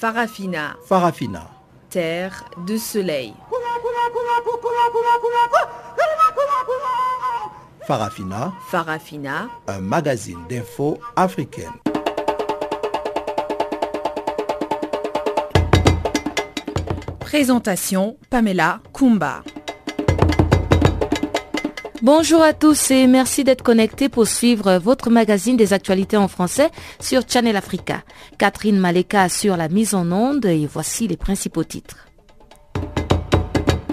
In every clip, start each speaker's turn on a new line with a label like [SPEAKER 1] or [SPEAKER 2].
[SPEAKER 1] Farafina.
[SPEAKER 2] Farafina.
[SPEAKER 1] Terre de soleil.
[SPEAKER 2] Farafina.
[SPEAKER 1] Farafina.
[SPEAKER 2] Un magazine d'infos africaine.
[SPEAKER 1] Présentation Pamela Kumba.
[SPEAKER 3] Bonjour à tous et merci d'être connectés pour suivre votre magazine des actualités en français sur Channel Africa. Catherine Maleka assure la mise en onde et voici les principaux titres.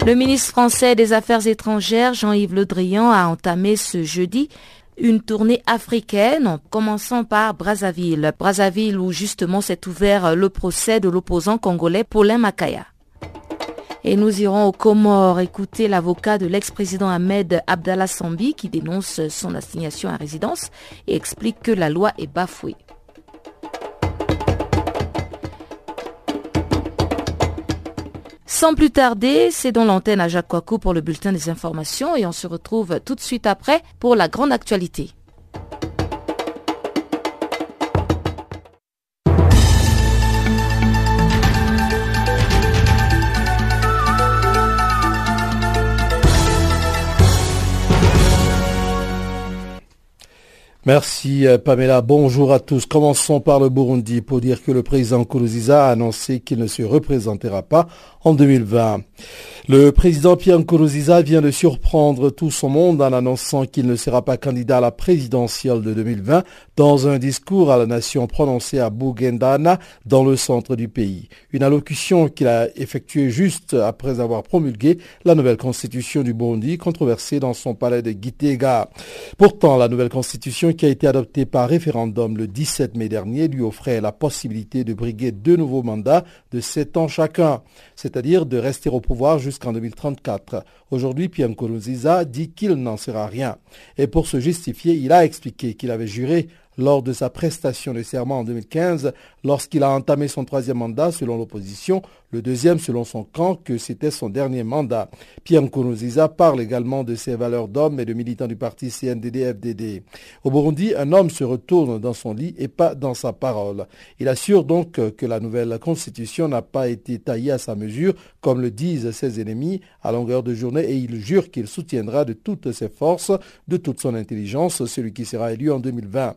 [SPEAKER 3] Le ministre français des Affaires étrangères, Jean-Yves Le Drian, a entamé ce jeudi une tournée africaine en commençant par Brazzaville. Brazzaville où justement s'est ouvert le procès de l'opposant congolais Paulin Makaya. Et nous irons aux Comores écouter l'avocat de l'ex-président Ahmed Abdallah Sambi qui dénonce son assignation à résidence et explique que la loi est bafouée. Sans plus tarder, c'est dans l'antenne à Jacques Kouakou pour le bulletin des informations et on se retrouve tout de suite après pour la grande actualité.
[SPEAKER 2] Merci euh, Pamela. Bonjour à tous. Commençons par le Burundi pour dire que le président Kourouziza a annoncé qu'il ne se représentera pas en 2020. Le président Pierre Nkurunziza vient de surprendre tout son monde en annonçant qu'il ne sera pas candidat à la présidentielle de 2020 dans un discours à la nation prononcé à Bougendana dans le centre du pays. Une allocution qu'il a effectuée juste après avoir promulgué la nouvelle constitution du Burundi controversée dans son palais de Gitega. Pourtant, la nouvelle constitution qui a été adoptée par référendum le 17 mai dernier lui offrait la possibilité de briguer deux nouveaux mandats de sept ans chacun, c'est-à-dire de rester au pouvoir jusqu'à en 2034. Aujourd'hui, Pierre Nkurunziza dit qu'il n'en sera rien. Et pour se justifier, il a expliqué qu'il avait juré lors de sa prestation de serment en 2015, lorsqu'il a entamé son troisième mandat selon l'opposition, le deuxième selon son camp, que c'était son dernier mandat. Pierre Nkurunziza parle également de ses valeurs d'homme et de militant du parti CNDD-FDD. Au Burundi, un homme se retourne dans son lit et pas dans sa parole. Il assure donc que la nouvelle constitution n'a pas été taillée à sa mesure, comme le disent ses ennemis à longueur de journée, et il jure qu'il soutiendra de toutes ses forces, de toute son intelligence, celui qui sera élu en 2020.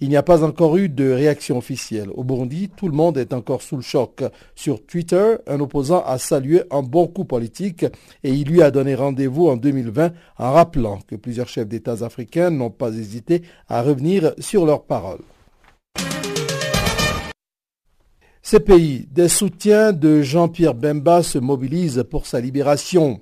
[SPEAKER 2] Il n'y a pas encore eu de réaction officielle. Au Burundi, tout le monde est encore sous le choc. Sur Twitter, un opposant a salué un bon coup politique et il lui a donné rendez-vous en 2020 en rappelant que plusieurs chefs d'État africains n'ont pas hésité à revenir sur leurs paroles. Ces pays, des soutiens de Jean-Pierre Bemba se mobilisent pour sa libération.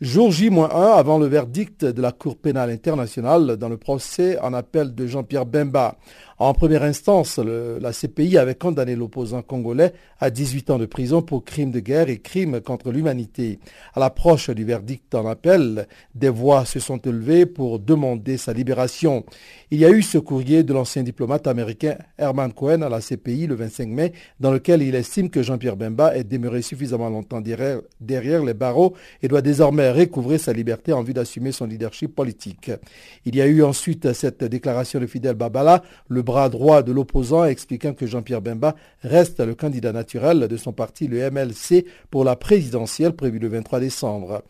[SPEAKER 2] Jour J-1 avant le verdict de la Cour pénale internationale dans le procès en appel de Jean-Pierre Bemba. En première instance, la CPI avait condamné l'opposant congolais à 18 ans de prison pour crimes de guerre et crimes contre l'humanité. À l'approche du verdict en appel, des voix se sont élevées pour demander sa libération. Il y a eu ce courrier de l'ancien diplomate américain Herman Cohen à la CPI le 25 mai, dans lequel il estime que Jean-Pierre Bemba est demeuré suffisamment longtemps derrière, derrière les barreaux et doit désormais recouvrer sa liberté en vue d'assumer son leadership politique. Il y a eu ensuite cette déclaration de Fidel Babala, le bras droit de l'opposant, expliquant que Jean-Pierre Bemba reste le candidat naturel de son parti, le MLC, pour la présidentielle prévue le 23 décembre.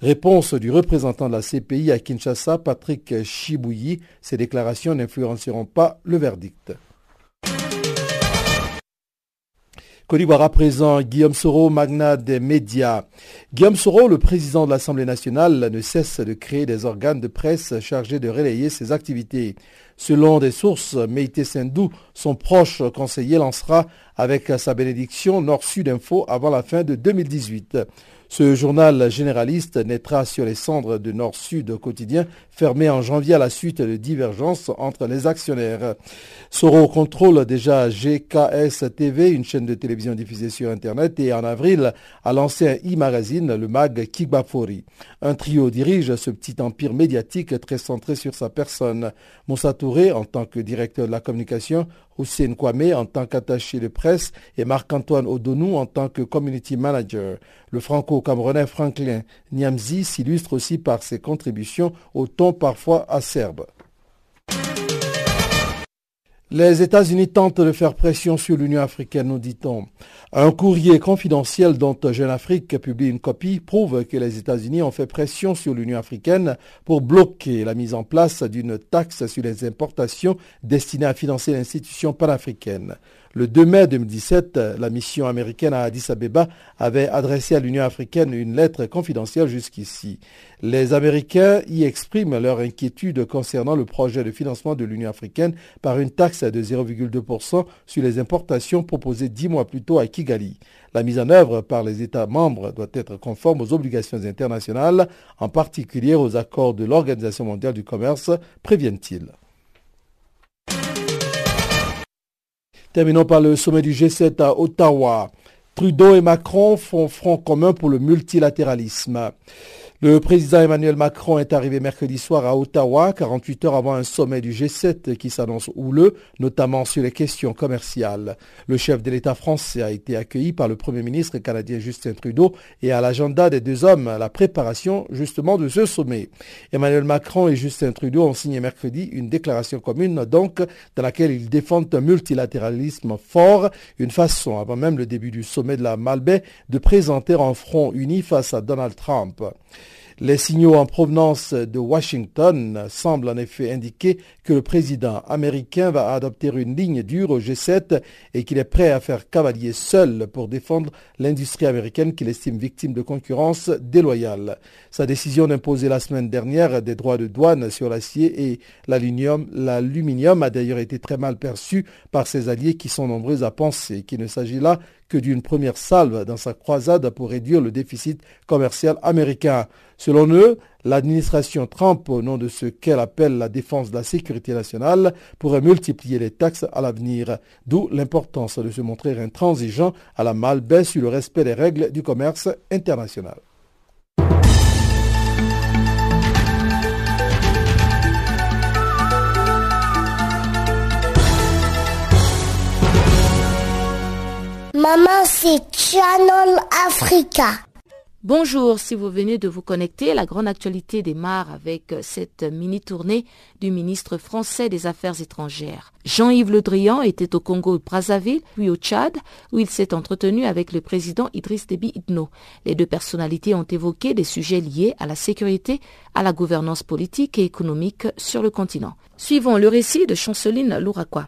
[SPEAKER 2] Réponse du représentant de la CPI à Kinshasa, Patrick Chibouyi. Ces déclarations n'influenceront pas le verdict. Côte présent, Guillaume Soro, magnat des médias. Guillaume Soro, le président de l'Assemblée nationale, ne cesse de créer des organes de presse chargés de relayer ses activités. Selon des sources, Meïté Sendou, son proche conseiller, lancera avec sa bénédiction Nord-Sud Info avant la fin de 2018. Ce journal généraliste naîtra sur les cendres de Nord-Sud quotidien, fermé en janvier à la suite de divergences entre les actionnaires. Soro contrôle déjà GKS TV, une chaîne de télévision diffusée sur Internet, et en avril a lancé un e-magazine, le mag Kikbafori. Un trio dirige ce petit empire médiatique très centré sur sa personne. Moussa Touré, en tant que directeur de la communication, Hussein Kwame en tant qu'attaché de presse et Marc-Antoine Odonou en tant que community manager. Le franco-camerounais Franklin Niamzi s'illustre aussi par ses contributions au ton parfois acerbe. Les États-Unis tentent de faire pression sur l'Union africaine, nous dit-on. Un courrier confidentiel dont Jeune Afrique publie une copie prouve que les États-Unis ont fait pression sur l'Union africaine pour bloquer la mise en place d'une taxe sur les importations destinée à financer l'institution panafricaine. Le 2 mai 2017, la mission américaine à Addis Abeba avait adressé à l'Union africaine une lettre confidentielle jusqu'ici. Les Américains y expriment leur inquiétude concernant le projet de financement de l'Union africaine par une taxe de 0,2% sur les importations proposées dix mois plus tôt à Kigali. La mise en œuvre par les États membres doit être conforme aux obligations internationales, en particulier aux accords de l'Organisation mondiale du commerce, préviennent-ils. Terminons par le sommet du G7 à Ottawa. Trudeau et Macron font front commun pour le multilatéralisme. Le président Emmanuel Macron est arrivé mercredi soir à Ottawa, 48 heures avant un sommet du G7 qui s'annonce houleux, notamment sur les questions commerciales. Le chef de l'État français a été accueilli par le Premier ministre canadien Justin Trudeau et à l'agenda des deux hommes la préparation justement de ce sommet. Emmanuel Macron et Justin Trudeau ont signé mercredi une déclaration commune donc dans laquelle ils défendent un multilatéralisme fort, une façon avant même le début du sommet de la Malbaie de présenter un front uni face à Donald Trump. Les signaux en provenance de Washington semblent en effet indiquer que le président américain va adopter une ligne dure au G7 et qu'il est prêt à faire cavalier seul pour défendre l'industrie américaine qu'il estime victime de concurrence déloyale. Sa décision d'imposer la semaine dernière des droits de douane sur l'acier et l'aluminium a d'ailleurs été très mal perçue par ses alliés qui sont nombreux à penser qu'il ne s'agit là que d'une première salve dans sa croisade pour réduire le déficit commercial américain. Selon eux, l'administration Trump, au nom de ce qu'elle appelle la défense de la sécurité nationale, pourrait multiplier les taxes à l'avenir, d'où l'importance de se montrer intransigeant à la malbaisse sur le respect des règles du commerce international.
[SPEAKER 3] Maman, c'est Channel Africa. Bonjour, si vous venez de vous connecter, la grande actualité démarre avec cette mini-tournée du ministre français des Affaires étrangères. Jean-Yves Le Drian était au Congo-Brazzaville, puis au Tchad, où il s'est entretenu avec le président Idriss Déby Itno. Les deux personnalités ont évoqué des sujets liés à la sécurité, à la gouvernance politique et économique sur le continent. Suivons le récit de Chanceline Louraquois.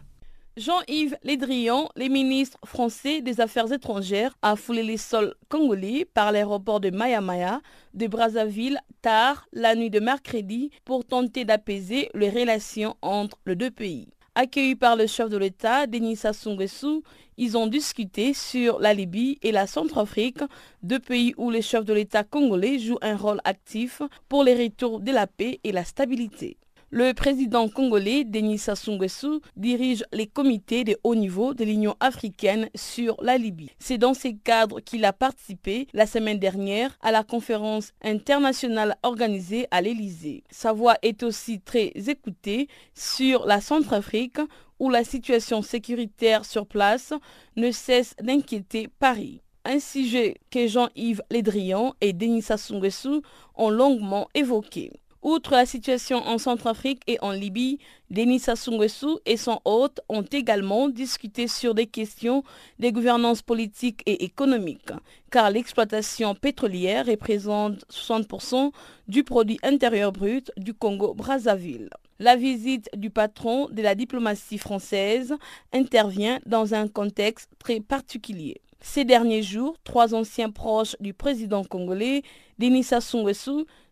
[SPEAKER 4] Jean-Yves Lédrian, le ministre français des Affaires étrangères, a foulé les sols congolais par l'aéroport de Maya de Brazzaville tard la nuit de mercredi pour tenter d'apaiser les relations entre les deux pays. Accueillis par le chef de l'État, Denis Sassou ils ont discuté sur la Libye et la Centrafrique, deux pays où les chefs de l'État congolais jouent un rôle actif pour les retours de la paix et la stabilité. Le président congolais Denis Sassou Nguesso dirige les comités de haut niveau de l'Union africaine sur la Libye. C'est dans ces cadres qu'il a participé la semaine dernière à la conférence internationale organisée à l'Élysée. Sa voix est aussi très écoutée sur la Centrafrique où la situation sécuritaire sur place ne cesse d'inquiéter Paris un sujet que Jean-Yves Lédrian et Denis Sassou ont longuement évoqué. Outre la situation en Centrafrique et en Libye, Denis Sassou et son hôte ont également discuté sur des questions de gouvernance politique et économique, car l'exploitation pétrolière représente 60% du produit intérieur brut du Congo-Brazzaville. La visite du patron de la diplomatie française intervient dans un contexte très particulier. Ces derniers jours, trois anciens proches du président congolais, Denis Sassou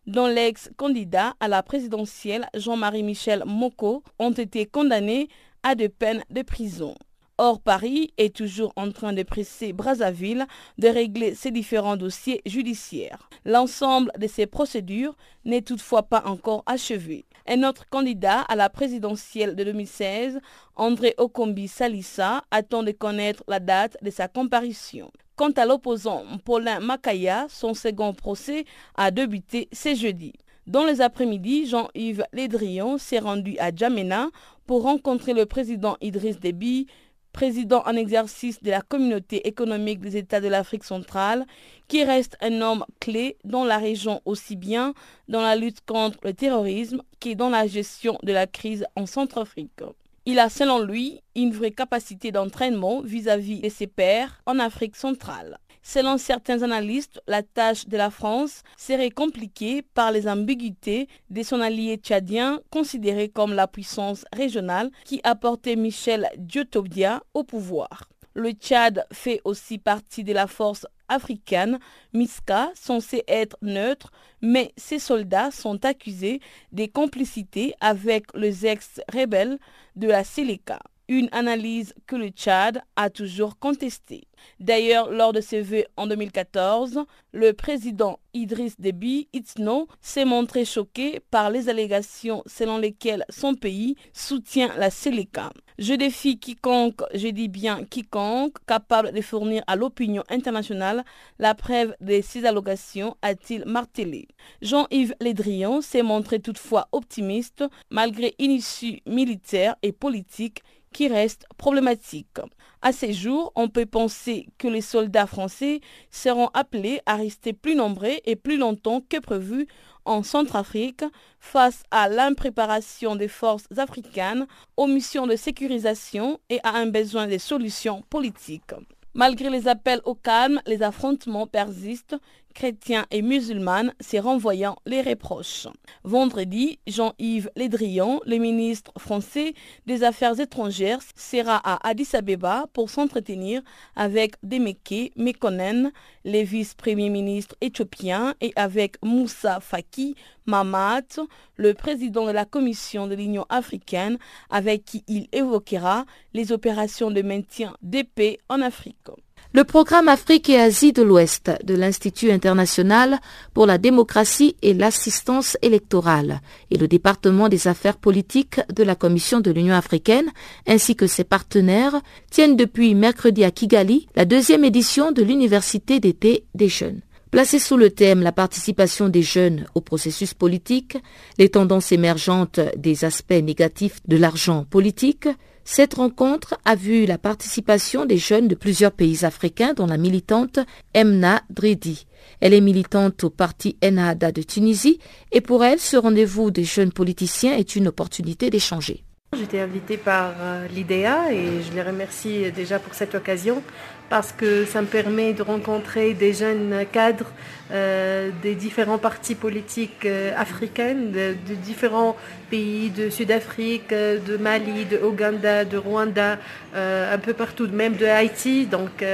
[SPEAKER 4] dont l'ex-candidat à la présidentielle Jean-Marie Michel Moko, ont été condamnés à des peines de prison. Or, Paris est toujours en train de presser Brazzaville de régler ses différents dossiers judiciaires. L'ensemble de ces procédures n'est toutefois pas encore achevé. Un autre candidat à la présidentielle de 2016, André Okombi Salissa, attend de connaître la date de sa comparution. Quant à l'opposant Paulin Makaya, son second procès a débuté ce jeudi. Dans les après-midi, Jean-Yves Lédrian s'est rendu à Djamena pour rencontrer le président Idriss Déby, président en exercice de la communauté économique des États de l'Afrique centrale, qui reste un homme clé dans la région aussi bien dans la lutte contre le terrorisme que dans la gestion de la crise en Centrafrique. Il a selon lui une vraie capacité d'entraînement vis-à-vis de ses pairs en Afrique centrale. Selon certains analystes, la tâche de la France serait compliquée par les ambiguïtés de son allié tchadien considéré comme la puissance régionale qui a porté Michel Diotobia au pouvoir. Le Tchad fait aussi partie de la force africaine MISCA, censée être neutre, mais ses soldats sont accusés de complicité avec les ex-rebelles de la Séléka une analyse que le Tchad a toujours contestée. D'ailleurs, lors de ses vœux en 2014, le président Idriss Déby Itno s'est montré choqué par les allégations selon lesquelles son pays soutient la Séléka. Je défie quiconque, je dis bien quiconque, capable de fournir à l'opinion internationale la preuve de ces allégations, a-t-il martelé. Jean-Yves Lédrian s'est montré toutefois optimiste malgré une issue militaire et politique qui reste problématique. À ces jours, on peut penser que les soldats français seront appelés à rester plus nombreux et plus longtemps que prévu en Centrafrique face à l'impréparation des forces africaines aux missions de sécurisation et à un besoin de solutions politiques. Malgré les appels au calme, les affrontements persistent chrétiens et musulmanes, s'est renvoyant les reproches. Vendredi, Jean-Yves Lédrian, le ministre français des Affaires étrangères, sera à Addis Abeba pour s'entretenir avec Demeke Mekonnen, le vice-premier ministre éthiopien, et avec Moussa Faki Mamat, le président de la Commission de l'Union africaine, avec qui il évoquera les opérations de maintien de paix en Afrique.
[SPEAKER 3] Le programme Afrique et Asie de l'Ouest de l'Institut international pour la démocratie et l'assistance électorale et le département des affaires politiques de la Commission de l'Union africaine ainsi que ses partenaires tiennent depuis mercredi à Kigali la deuxième édition de l'Université d'été des jeunes. Placée sous le thème La participation des jeunes au processus politique, les tendances émergentes des aspects négatifs de l'argent politique, cette rencontre a vu la participation des jeunes de plusieurs pays africains, dont la militante Emna Dridi. Elle est militante au parti Ennahda de Tunisie et pour elle, ce rendez-vous des jeunes politiciens est une opportunité d'échanger.
[SPEAKER 5] J'étais invitée par euh, l'IDEA et je les remercie déjà pour cette occasion parce que ça me permet de rencontrer des jeunes cadres euh, des différents partis politiques euh, africains, de, différents pays de Sud-Afrique, de Mali, de Ouganda, de Rwanda, un peu partout, même de Haïti. Donc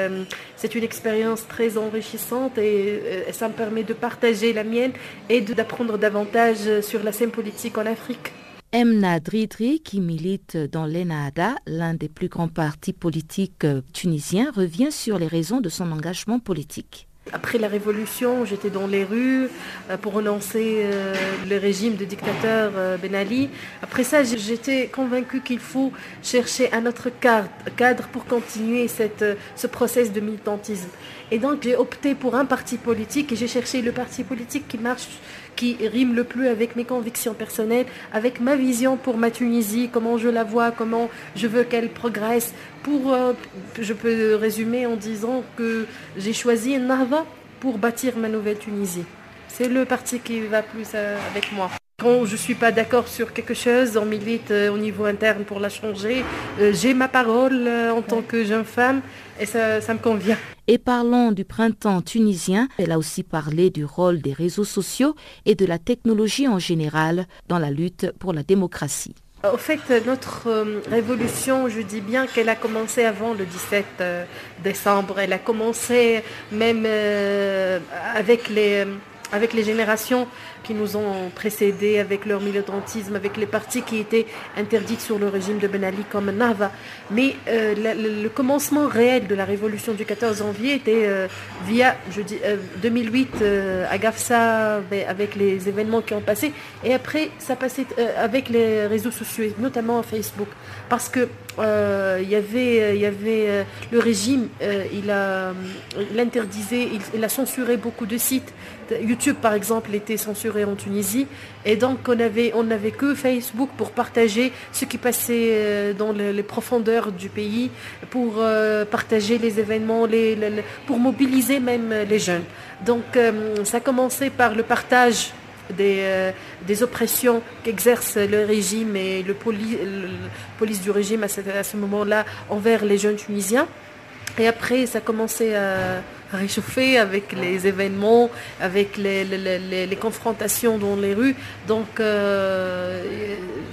[SPEAKER 5] c'est une expérience très enrichissante et ça me permet de partager la mienne et d'apprendre davantage sur la scène politique en Afrique.
[SPEAKER 3] Emna Dridri, qui milite dans l'ENADA, l'un des plus grands partis politiques euh, tunisiens, revient sur les raisons de son engagement politique.
[SPEAKER 5] Après la révolution, j'étais dans les rues euh, pour renoncer euh, le régime de dictateur Ben Ali. Après ça, j'étais convaincue qu'il faut chercher un autre cadre pour continuer ce process de militantisme. Et donc j'ai opté pour un parti politique et j'ai cherché le parti politique qui marche qui rime le plus avec mes convictions personnelles, avec ma vision pour ma Tunisie, comment je la vois, comment je veux qu'elle progresse. Pour, euh, je peux résumer en disant que j'ai choisi Narva pour bâtir ma nouvelle Tunisie. C'est le parti qui va plus euh, avec moi. Quand je ne suis pas d'accord sur quelque chose, on milite euh, au niveau interne pour la changer. J'ai ma parole en tant que jeune femme et ça, ça me convient.
[SPEAKER 3] Et parlons du printemps tunisien, elle a aussi parlé du rôle des réseaux sociaux et de la technologie en général dans la lutte pour la démocratie.
[SPEAKER 5] Au fait, notre euh, révolution, je dis bien qu'elle a commencé avant le 17 euh, décembre. Elle a commencé même euh, avec les avec les générations qui nous ont précédés, avec leur militantisme, avec les partis qui étaient interdits sur le régime de Ben Ali comme Nava. Mais euh, le, commencement réel de la révolution du 14 janvier était euh, via, je dis, 2008 euh, à Gafsa, ben, avec les événements qui ont passé, et après ça passait avec les réseaux sociaux, notamment Facebook, parce que y avait, le régime, il interdisait, il a censuré beaucoup de sites YouTube, par exemple, était censuré en Tunisie. Et donc, on n'avait que Facebook pour partager ce qui passait euh, dans les, profondeurs du pays, pour euh, partager les événements, pour mobiliser même les jeunes. Donc, euh, ça a commencé par le partage des, oppressions qu'exerce le régime et le, police du régime à ce, à ce moment-là envers les jeunes Tunisiens. Et après, ça a commencé à réchauffer avec les événements, avec les, les, confrontations dans les rues. Donc euh,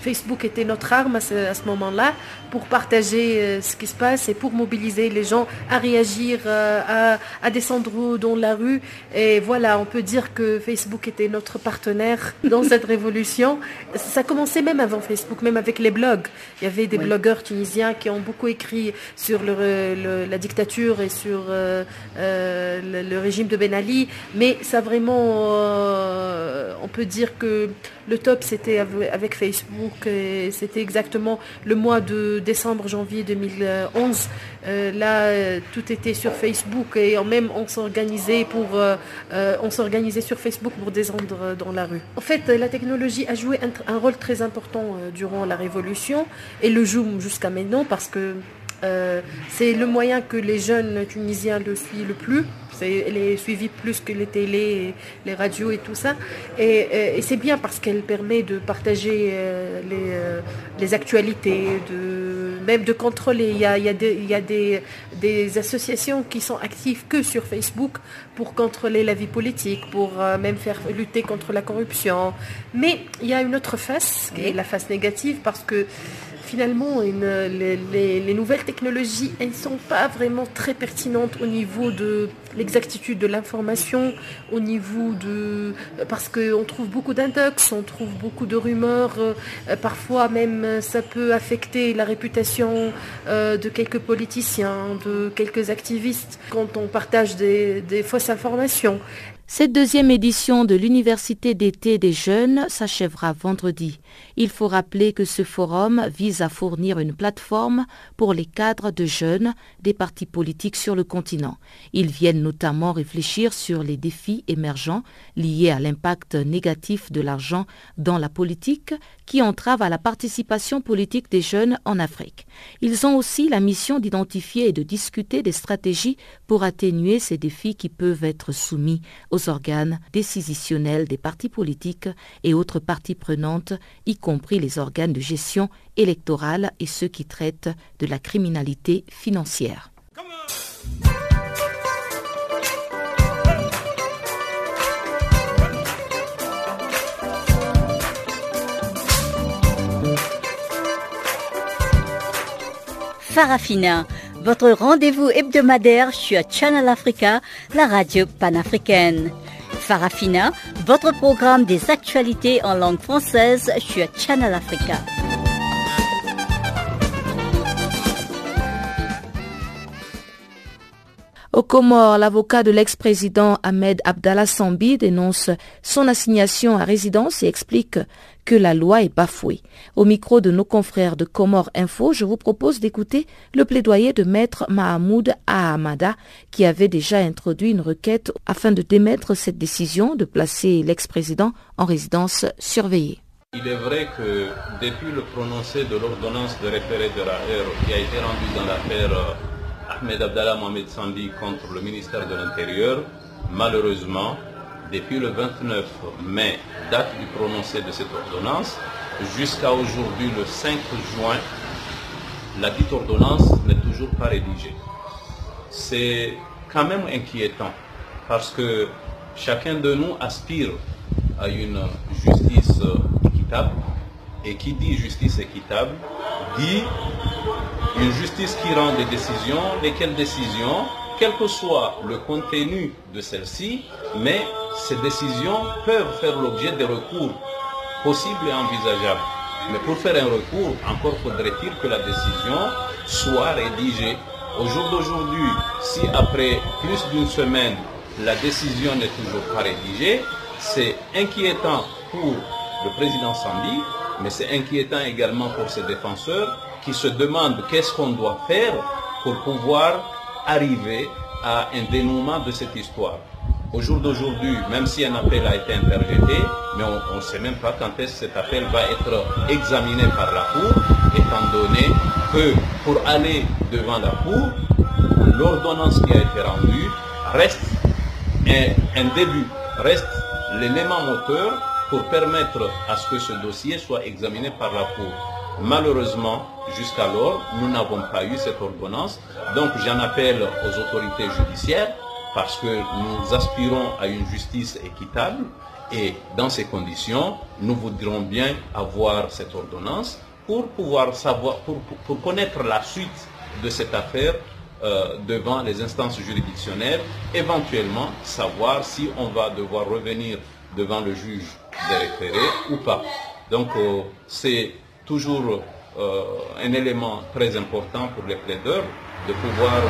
[SPEAKER 5] Facebook était notre arme à ce, moment-là pour partager euh, ce qui se passe et pour mobiliser les gens à réagir, euh, à, descendre dans la rue. Et voilà, on peut dire que Facebook était notre partenaire dans cette révolution. Ça commençait même avant Facebook, même avec les blogs. Il y avait des blogueurs tunisiens qui ont beaucoup écrit sur la dictature et sur le, régime de Ben Ali, mais ça vraiment, euh, on peut dire que le top c'était avec Facebook, c'était exactement le mois de décembre, janvier 2011. Euh, là, tout était sur Facebook et même on s'organisait pour, euh, on s'organisait sur Facebook pour descendre dans la rue. En fait, la technologie a joué un, un rôle très important durant la révolution et le joue jusqu'à maintenant parce que c'est le moyen que les jeunes tunisiens le suivent le plus elle est suivie plus que les télés, les radios et tout ça. Et, c'est bien parce qu'elle permet de partager euh, euh, les, actualités, de, même de contrôler. Il y a, des, des, associations qui sont actives que sur Facebook pour contrôler la vie politique, pour euh, même faire lutter contre la corruption. Mais il y a une autre face, qui est la face négative, parce que finalement, les, nouvelles technologies, elles ne sont pas vraiment très pertinentes au niveau de l'exactitude de l'information, au niveau de... Parce qu'on trouve beaucoup d'index, on trouve beaucoup de rumeurs, euh, parfois même ça peut affecter la réputation euh, de quelques politiciens, de quelques activistes, quand on partage des fausses informations.
[SPEAKER 3] Cette deuxième édition de l'Université d'été des jeunes s'achèvera vendredi. Il faut rappeler que ce forum vise à fournir une plateforme pour les cadres de jeunes des partis politiques sur le continent. Ils viennent notamment réfléchir sur les défis émergents liés à l'impact négatif de l'argent dans la politique qui entrave à la participation politique des jeunes en Afrique. Ils ont aussi la mission d'identifier et de discuter des stratégies pour atténuer ces défis qui peuvent être soumis aux organes décisionnels des partis politiques et autres parties prenantes, y compris les organes de gestion électorale et ceux qui traitent de la criminalité financière.
[SPEAKER 6] Farafina, votre rendez-vous hebdomadaire sur Channel Africa, la radio panafricaine. Farafina, votre programme des actualités en langue française sur Channel Africa.
[SPEAKER 3] Au Comores, l'avocat de l'ex-président Ahmed Abdallah Sambi dénonce son assignation à résidence et explique que la loi est bafouée. Au micro de nos confrères de Comore Info, je vous propose d'écouter le plaidoyer de maître Mahamoud Ahamada qui avait déjà introduit une requête afin de démettre cette décision de placer l'ex-président en résidence surveillée.
[SPEAKER 7] Il est vrai que depuis le prononcé de l'ordonnance de référé de la qui a été rendue dans l'affaire euh, Ahmed Abdallah Mohamed Sandi contre le ministère de l'Intérieur, malheureusement, depuis le 29 mai, date du prononcé de cette ordonnance, jusqu'à aujourd'hui, le 5 juin, la dite ordonnance n'est toujours pas rédigée. C'est quand même inquiétant parce que chacun de nous aspire à une justice équitable. Et qui dit justice équitable dit une justice qui rend des décisions, lesquelles décisions, quel que soit le contenu de celle-ci, mais ces décisions peuvent faire l'objet de recours possibles et envisageables. Mais pour faire un recours, encore faudrait-il que la décision soit rédigée. Au jour d'aujourd'hui, si après plus d'une semaine, la décision n'est toujours pas rédigée, c'est inquiétant pour le président Sandi, mais c'est inquiétant également pour ses défenseurs qui se demandent qu'est-ce qu'on doit faire pour pouvoir arriver à un dénouement de cette histoire. Au jour d'aujourd'hui, même si un appel a été interjeté, mais on ne sait même pas quand est-ce que cet appel va être examiné par la Cour, étant donné que pour aller devant la Cour, l'ordonnance qui a été rendue reste un, un début, reste l'élément moteur pour permettre à ce que ce dossier soit examiné par la Cour. Malheureusement, jusqu'alors, nous n'avons pas eu cette ordonnance. Donc j'en appelle aux autorités judiciaires parce que nous aspirons à une justice équitable et dans ces conditions, nous voudrions bien avoir cette ordonnance pour pouvoir savoir, pour, connaître la suite de cette affaire euh, devant les instances juridictionnelles, éventuellement savoir si on va devoir revenir devant le juge des référés ou pas. Donc euh, c'est toujours euh, un élément très important pour les plaideurs de pouvoir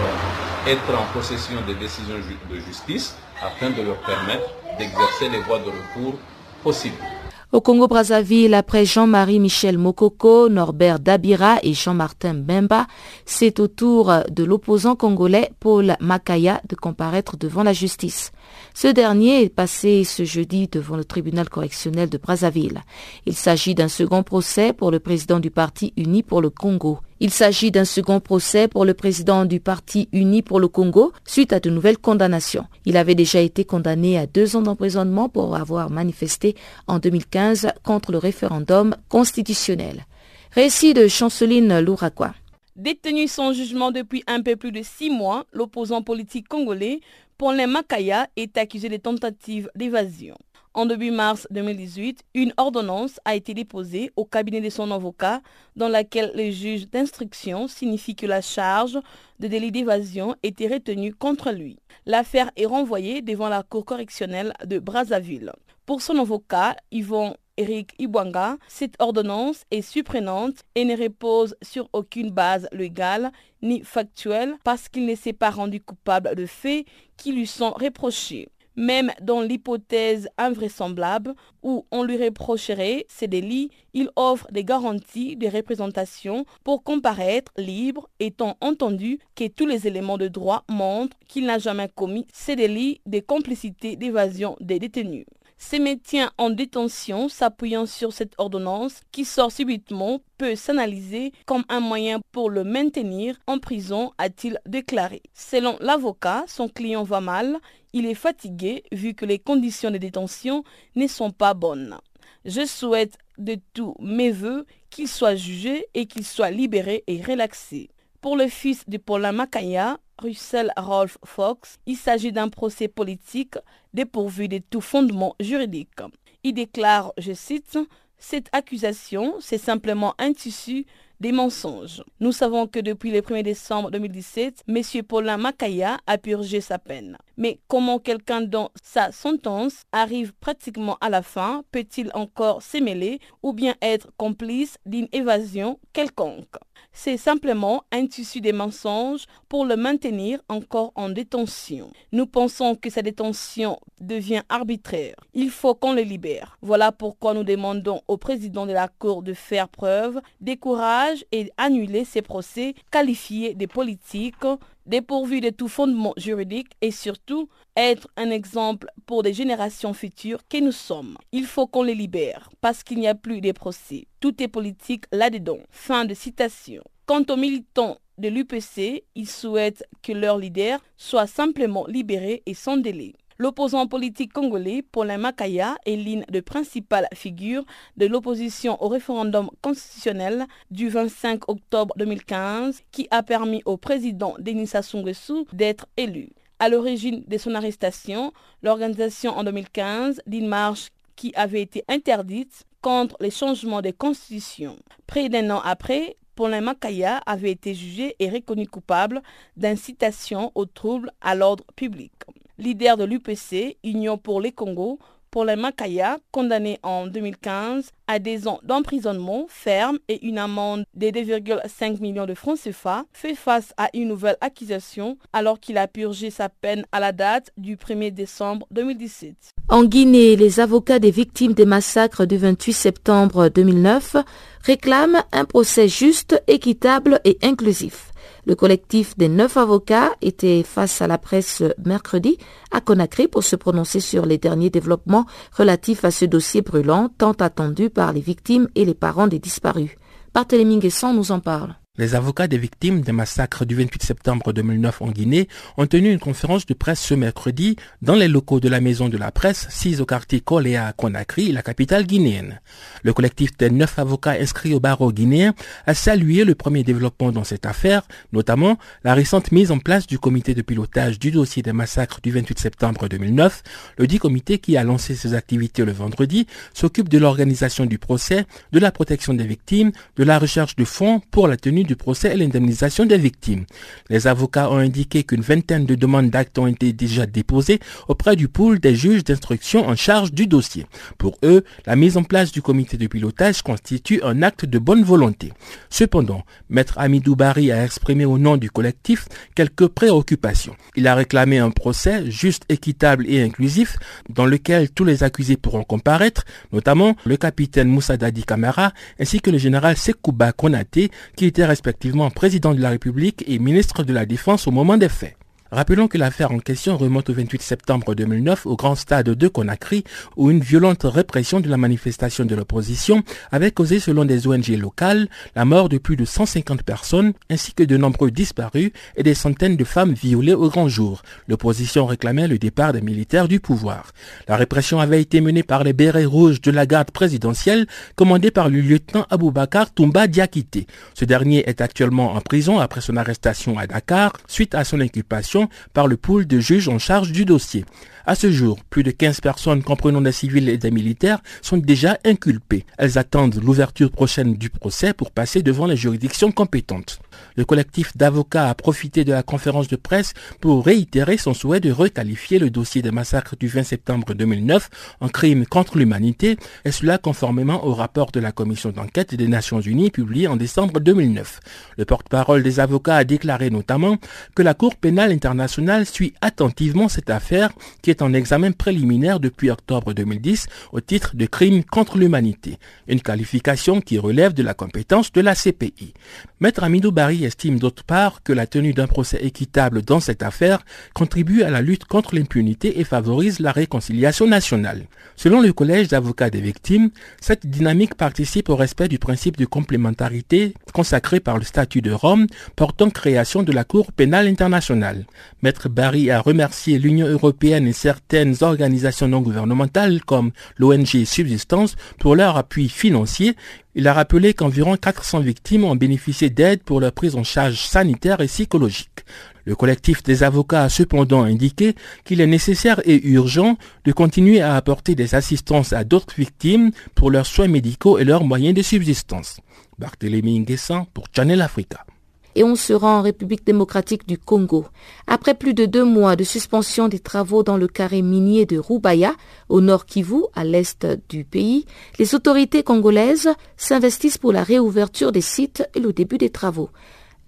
[SPEAKER 7] être en possession des décisions de justice afin de leur permettre d'exercer les voies de recours possibles.
[SPEAKER 3] Au Congo-Brazzaville, après Jean-Marie Michel Mokoko, Norbert Dabira et Jean-Martin Bemba, c'est au tour de l'opposant congolais Paul Makaya de comparaître devant la justice. Ce dernier est passé ce jeudi devant le tribunal correctionnel de Brazzaville. Il s'agit d'un second procès pour le président du Parti uni pour le Congo. Il s'agit d'un second procès pour le président du Parti uni pour le Congo suite à de nouvelles condamnations. Il avait déjà été condamné à deux ans d'emprisonnement pour avoir manifesté en 2015 contre le référendum constitutionnel. Récit de Chanceline Louraquois.
[SPEAKER 4] Détenu sans jugement depuis un peu plus de six mois, l'opposant politique congolais Paulin Makaya est accusé de tentative d'évasion. En début mars 2018, une ordonnance a été déposée au cabinet de son avocat dans laquelle le juge d'instruction signifie que la charge de délit d'évasion était retenue contre lui. L'affaire est renvoyée devant la cour correctionnelle de Brazzaville. Pour son avocat, Yvon Eric Ibwanga, cette ordonnance est surprenante et ne repose sur aucune base légale ni factuelle parce qu'il ne s'est pas rendu coupable de faits qui lui sont reprochés. Même dans l'hypothèse invraisemblable où on lui reprocherait ces délits, il offre des garanties de représentation pour comparaître libre, étant entendu que tous les éléments de droit montrent qu'il n'a jamais commis ces délits de complicité d'évasion des détenus. Ces maintien en détention s'appuyant sur cette ordonnance qui sort subitement peut s'analyser comme un moyen pour le maintenir en prison, a-t-il déclaré. Selon l'avocat, son client va mal, il est fatigué vu que les conditions de détention ne sont pas bonnes. Je souhaite de tous mes voeux qu'il soit jugé et qu'il soit libéré et relaxé. Pour le fils de Paulin Makaya, Russell Rolf Fox, il s'agit d'un procès politique dépourvu de tout fondement juridique. Il déclare, je cite, Cette accusation, c'est simplement un tissu des mensonges. Nous savons que depuis le 1er décembre 2017, M. Paulin Makaya a purgé sa peine. Mais comment quelqu'un dont sa sentence arrive pratiquement à la fin? Peut-il encore s'émêler ou bien être complice d'une évasion quelconque? C'est simplement un tissu des mensonges pour le maintenir encore en détention. Nous pensons que sa détention devient arbitraire. Il faut qu'on le libère. Voilà pourquoi nous demandons au président de la Cour de faire preuve des courage et annuler ces procès qualifiés de politiques dépourvu de tout fondement juridique et surtout être un exemple pour des générations futures que nous sommes. Il faut qu'on les libère parce qu'il n'y a plus de procès. Tout est politique là-dedans. Fin de citation. Quant aux militants de l'UPC, ils souhaitent que leur leader soit simplement libéré et sans délai. L'opposant politique congolais, Paulin Makaya, est l'une des principales figures de l'opposition au référendum constitutionnel du 25 octobre 2015 qui a permis au président Denis Sassou d'être élu. À l'origine de son arrestation, l'organisation en 2015 d'une marche qui avait été interdite contre les changements de constitution. Près d'un an après, Paulin Makaya avait été jugé et reconnu coupable d'incitation au trouble à l'ordre public leader de l'UPC, Union pour les Congo, pour les Makaya, condamné en 2015 à des ans d'emprisonnement ferme et une amende de 2,5 millions de francs CFA, fait face à une nouvelle accusation alors qu'il a purgé sa peine à la date du 1er décembre 2017.
[SPEAKER 3] En Guinée, les avocats des victimes des massacres du 28 septembre 2009 réclament un procès juste, équitable et inclusif. Le collectif des neuf avocats était face à la presse mercredi à Conakry pour se prononcer sur les derniers développements relatifs à ce dossier brûlant tant attendu par les victimes et les parents des disparus. Barthélémy Guesson nous en parle.
[SPEAKER 8] Les avocats des victimes des massacres du 28 septembre 2009 en Guinée ont tenu une conférence de presse ce mercredi dans les locaux de la Maison de la Presse, 6 au quartier Koléa à Conakry, la capitale guinéenne. Le collectif des neuf avocats inscrits au barreau guinéen a salué le premier développement dans cette affaire, notamment la récente mise en place du comité de pilotage du dossier des massacres du 28 septembre 2009. Le dit comité qui a lancé ses activités le vendredi s'occupe de l'organisation du procès, de la protection des victimes, de la recherche de fonds pour la tenue du procès et l'indemnisation des victimes. Les avocats ont indiqué qu'une vingtaine de demandes d'actes ont été déjà déposées auprès du pool des juges d'instruction en charge du dossier. Pour eux, la mise en place du comité de pilotage constitue un acte de bonne volonté. Cependant, Maître Amidou Bari a exprimé au nom du collectif quelques préoccupations. Il a réclamé un procès juste, équitable et inclusif dans lequel tous les accusés pourront comparaître, notamment le capitaine Moussa Dadi Kamara ainsi que le général Sekouba Konate qui était respectivement président de la République et ministre de la Défense au moment des faits. Rappelons que l'affaire en question remonte au 28 septembre 2009 au grand stade de Conakry où une violente répression de la manifestation de l'opposition avait causé selon des ONG locales la mort de plus de 150 personnes ainsi que de nombreux disparus et des centaines de femmes violées au grand jour. L'opposition réclamait le départ des militaires du pouvoir. La répression avait été menée par les bérets rouges de la garde présidentielle commandée par le lieutenant Aboubakar Toumba Diakité. Ce dernier est actuellement en prison après son arrestation à Dakar suite à son inculpation par le pool de juges en charge du dossier. À ce jour, plus de 15 personnes comprenant des civils et des militaires sont déjà inculpées. Elles attendent l'ouverture prochaine du procès pour passer devant les juridictions compétentes. Le collectif d'avocats a profité de la conférence de presse pour réitérer son souhait de requalifier le dossier des massacres du 20 septembre 2009 en crime contre l'humanité, et cela conformément au rapport de la commission d'enquête des Nations Unies publié en décembre 2009. Le porte-parole des avocats a déclaré notamment que la Cour pénale internationale suit attentivement cette affaire qui est en examen préliminaire depuis octobre 2010 au titre de crime contre l'humanité, une qualification qui relève de la compétence de la CPI. Maître Bari estime d'autre part que la tenue d'un procès équitable dans cette affaire contribue à la lutte contre l'impunité et favorise la réconciliation nationale. Selon le Collège d'avocats des victimes, cette dynamique participe au respect du principe de complémentarité consacré par le statut de Rome portant création de la Cour pénale internationale. Maître Barry a remercié l'Union européenne et certaines organisations non gouvernementales comme l'ONG Subsistance pour leur appui financier il a rappelé qu'environ 400 victimes ont bénéficié d'aide pour leur prise en charge sanitaire et psychologique. Le collectif des avocats a cependant indiqué qu'il est nécessaire et urgent de continuer à apporter des assistances à d'autres victimes pour leurs soins médicaux et leurs moyens de subsistance. Barthélémy Nguessan pour Channel Africa
[SPEAKER 3] et on se rend en République démocratique du Congo. Après plus de deux mois de suspension des travaux dans le carré minier de Rubaya, au nord Kivu, à l'est du pays, les autorités congolaises s'investissent pour la réouverture des sites et le début des travaux.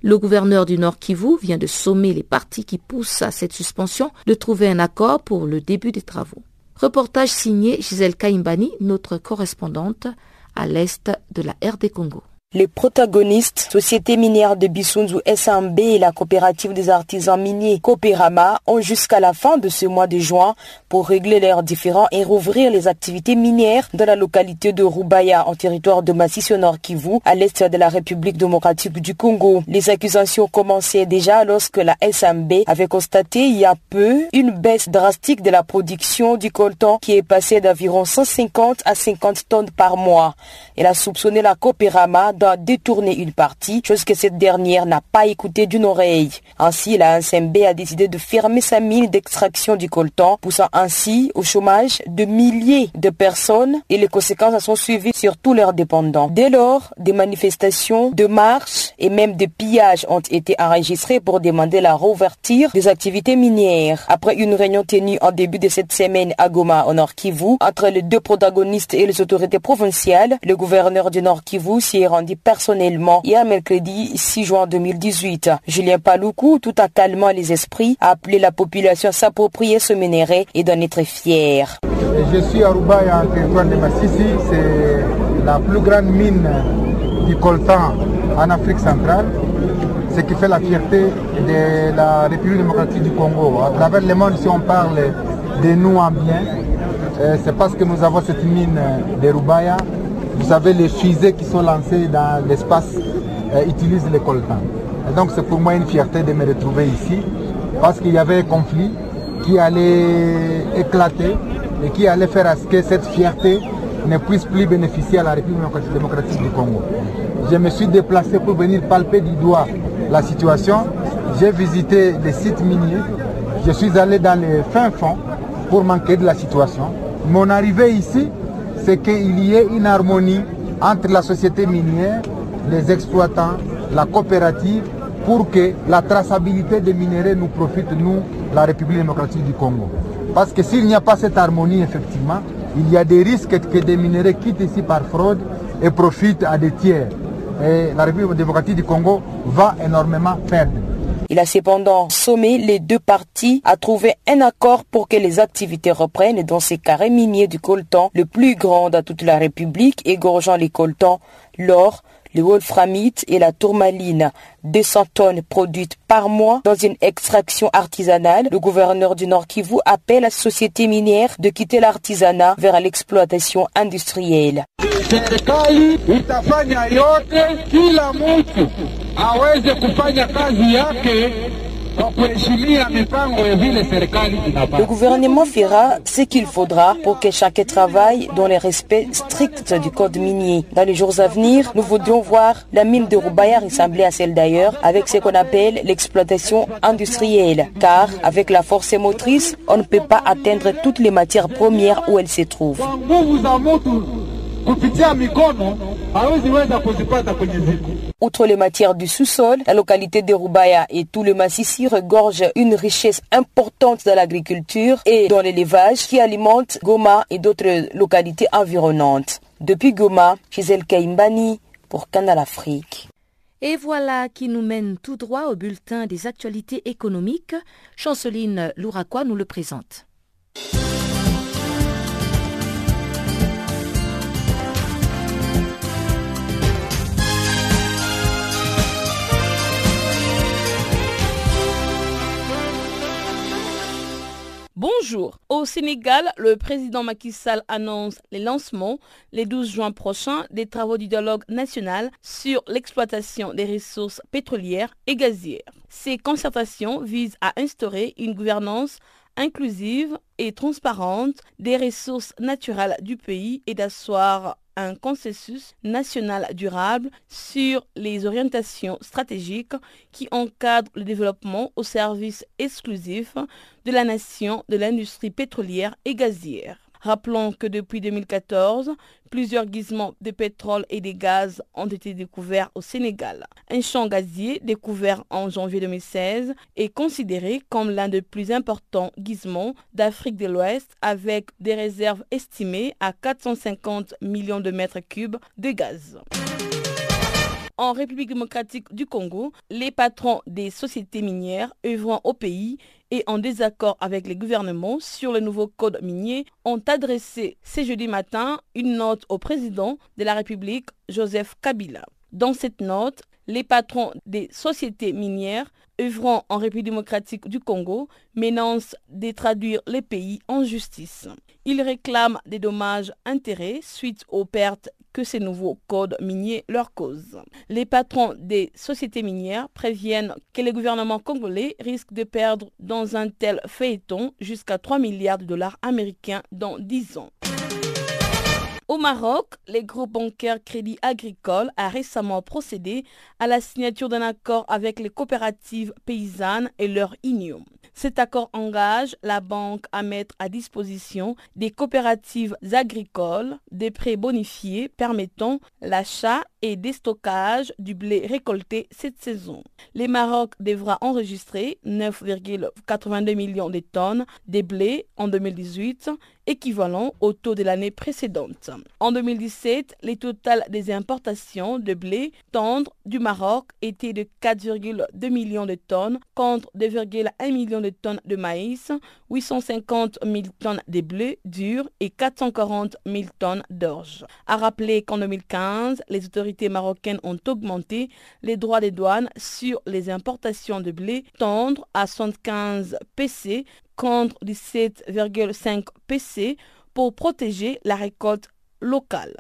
[SPEAKER 3] Le gouverneur du Nord Kivu vient de sommer les partis qui poussent à cette suspension de trouver un accord pour le début des travaux. Reportage signé Gisèle Kaimbani, notre correspondante à l'est de la RD Congo.
[SPEAKER 9] Les protagonistes, Société minière de Bissunzu SMB et la coopérative des artisans miniers Coopérama, ont jusqu'à la fin de ce mois de juin pour régler leurs différends et rouvrir les activités minières dans la localité de Rubaya, en territoire de Massissi Nord Kivu, à l'est de la République démocratique du Congo. Les accusations commençaient déjà lorsque la SMB avait constaté il y a peu une baisse drastique de la production du coltan qui est passée d'environ 150 à 50 tonnes par mois. Elle a soupçonné la Coopérama doit détourner une partie, chose que cette dernière n'a pas écouté d'une oreille. Ainsi, la SMB a décidé de fermer sa mine d'extraction du coltan, poussant ainsi au chômage de milliers de personnes et les conséquences sont suivies sur tous leurs dépendants. Dès lors, des manifestations, de marches et même des pillages ont été enregistrés pour demander la réouverture des activités minières. Après une réunion tenue en début de cette semaine à Goma, au Nord Kivu, entre les deux protagonistes et les autorités provinciales, le gouverneur du Nord Kivu s'y est rendu personnellement hier mercredi 6 juin 2018. Julien Paloukou, tout en calmant les esprits, a appelé la population à s'approprier ce minerai et d'en être fier.
[SPEAKER 10] Je suis à Roubaï, en territoire de Massissi. C'est la plus grande mine du coltan en Afrique centrale ce qui fait la fierté de la République démocratique du Congo. À travers le monde, si on parle de nous en bien, euh, c'est parce que nous avons cette mine de Roubaïa vous savez, les fusées qui sont lancées dans l'espace utilisent les coltans. Et donc c'est pour moi une fierté de me retrouver ici parce qu'il y avait un conflit qui allait éclater et qui allait faire à ce que cette fierté ne puisse plus bénéficier à la République démocratique du Congo. Je me suis déplacé pour venir palper du doigt la situation. J'ai visité les sites miniers. Je suis allé dans les fins fonds pour manquer de la situation. Mon arrivée ici, c'est qu'il y ait une harmonie entre la société minière, les exploitants, la coopérative, pour que la traçabilité des minéraux nous profite, nous, la République démocratique du Congo. Parce que s'il n'y a pas cette harmonie, effectivement, il y a des risques que des minéraux quittent ici par fraude et profitent à des tiers. Et la République démocratique du Congo va énormément perdre.
[SPEAKER 9] Il a cependant sommé les deux parties à trouver un accord pour que les activités reprennent dans ces carrés miniers du coltan, le plus grand de toute la République, égorgeant les coltans, l'or, le wolframite et la tourmaline, 200 tonnes produites par mois dans une extraction artisanale. Le gouverneur du Nord Kivu appelle la société minière de quitter l'artisanat vers l'exploitation industrielle. Le gouvernement fera ce qu'il faudra pour que chacun travaille dans le respect strict du code minier. Dans les jours à venir, nous voudrions voir la mine de Roubaïa ressembler à celle d'ailleurs avec ce qu'on appelle l'exploitation industrielle. Car avec la force motrice, on ne peut pas atteindre toutes les matières premières où elles se Outre les matières du sous-sol, la localité de Roubaïa et tout le Massissi regorgent une richesse importante dans l'agriculture et dans l'élevage qui alimente Goma et d'autres localités environnantes. Depuis Goma, Gisèle Kaimbani pour Canal Afrique.
[SPEAKER 3] Et voilà qui nous mène tout droit au bulletin des actualités économiques. Chanceline Louraquois nous le présente.
[SPEAKER 4] Bonjour. Au Sénégal, le président Macky Sall annonce les lancements le 12 juin prochain des travaux du dialogue national sur l'exploitation des ressources pétrolières et gazières. Ces concertations visent à instaurer une gouvernance inclusive et transparente des ressources naturelles du pays et d'asseoir un consensus national durable sur les orientations stratégiques qui encadrent le développement au service exclusif de la nation de l'industrie pétrolière et gazière. Rappelons que depuis 2014, plusieurs gisements de pétrole et de gaz ont été découverts au Sénégal. Un champ gazier découvert en janvier 2016 est considéré comme l'un des plus importants gisements d'Afrique de l'Ouest avec des réserves estimées à 450 millions de mètres cubes de gaz en République démocratique du Congo, les patrons des sociétés minières œuvrant au pays et en désaccord avec les gouvernements sur le nouveau code minier ont adressé ce jeudi matin une note au président de la République, Joseph Kabila. Dans cette note, les patrons des sociétés minières œuvrant en République démocratique du Congo menacent de traduire les pays en justice. Ils réclament des dommages intérêts suite aux pertes que ces nouveaux codes miniers leur causent. Les patrons des sociétés minières préviennent que le gouvernement congolais risque de perdre dans un tel feuilleton jusqu'à 3 milliards de dollars américains dans 10 ans. Au Maroc, le groupe bancaire Crédit Agricole a récemment procédé à la signature d'un accord avec les coopératives paysannes et leur union. Cet accord engage la banque à mettre à disposition des coopératives agricoles des prêts bonifiés permettant l'achat et déstockage du blé récolté cette saison. Le Maroc devra enregistrer 9,82 millions de tonnes de blé en 2018 équivalent au taux de l'année précédente. En 2017, le total des importations de blé tendre du Maroc était de 4,2 millions de tonnes contre 2,1 millions de tonnes de maïs, 850 000 tonnes de blé dur et 440 000 tonnes d'orge. À rappeler qu'en 2015, les autorités marocaines ont augmenté les droits de douane sur les importations de blé tendre à 75 PC contre 17,5 PC pour protéger la récolte locale.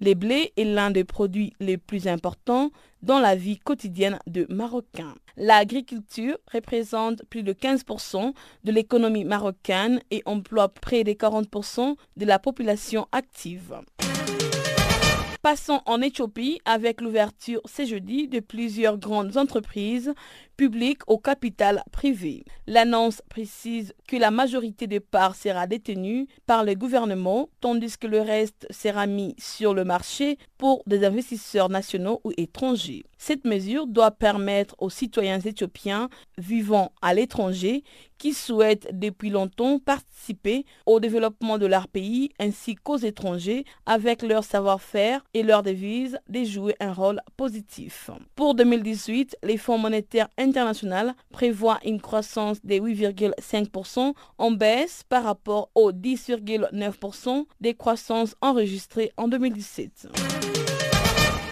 [SPEAKER 4] Les blés est l'un des produits les plus importants dans la vie quotidienne de Marocains. L'agriculture représente plus de 15% de l'économie marocaine et emploie près de 40% de la population active. Passons en Éthiopie avec l'ouverture ce jeudi de plusieurs grandes entreprises publiques au capital privé. L'annonce précise que la majorité des parts sera détenue par le gouvernement, tandis que le reste sera mis sur le marché pour des investisseurs nationaux ou étrangers. Cette mesure doit permettre aux citoyens éthiopiens vivant à l'étranger qui souhaitent depuis longtemps participer au développement de leur pays ainsi qu'aux étrangers avec leur savoir-faire et leur devise de jouer un rôle positif. Pour 2018, les Fonds monétaires internationaux prévoient une croissance de 8,5% en baisse par rapport aux 10,9% des croissances enregistrées en 2017.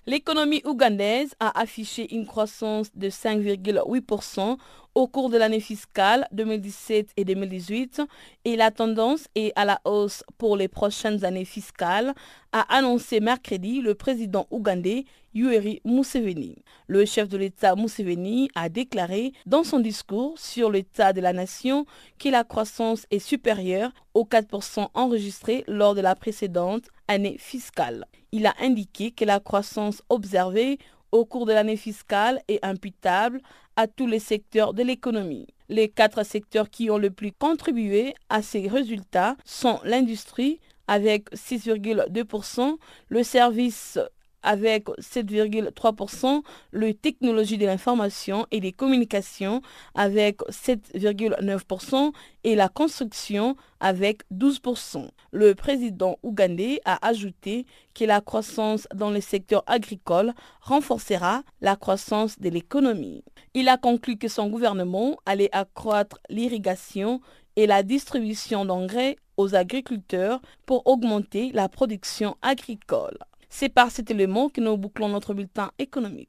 [SPEAKER 4] L'économie ougandaise a affiché une croissance de 5,8% au cours de l'année fiscale 2017 et 2018 et la tendance est à la hausse pour les prochaines années fiscales, a annoncé mercredi le président ougandais Yoweri Museveni. Le chef de l'État Museveni a déclaré dans son discours sur l'état de la nation que la croissance est supérieure aux 4% enregistrés lors de la précédente année fiscale. Il a indiqué que la croissance observée au cours de l'année fiscale est imputable à tous les secteurs de l'économie. Les quatre secteurs qui ont le plus contribué à ces résultats sont l'industrie avec 6,2%, le service avec 7,3%, le technologie de l'information et des communications avec 7,9% et la construction avec 12%. Le président ougandais a ajouté que la croissance dans le secteur agricole renforcera la croissance de l'économie. Il a conclu que son gouvernement allait accroître l'irrigation et la distribution d'engrais aux agriculteurs pour augmenter la production agricole. C'est par cet élément que nous bouclons notre bulletin économique.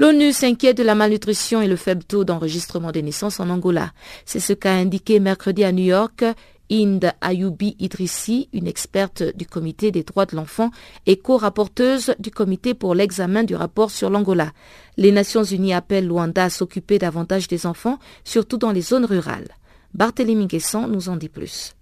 [SPEAKER 3] L'ONU s'inquiète de la malnutrition et le faible taux d'enregistrement des naissances en Angola. C'est ce qu'a indiqué mercredi à New York Inde Ayoubi Idrissi, une experte du comité des droits de l'enfant et co-rapporteuse du comité pour l'examen du rapport sur l'Angola. Les Nations Unies appellent Luanda à s'occuper davantage des enfants, surtout dans les zones rurales. Barthélémy Guesson nous en dit plus.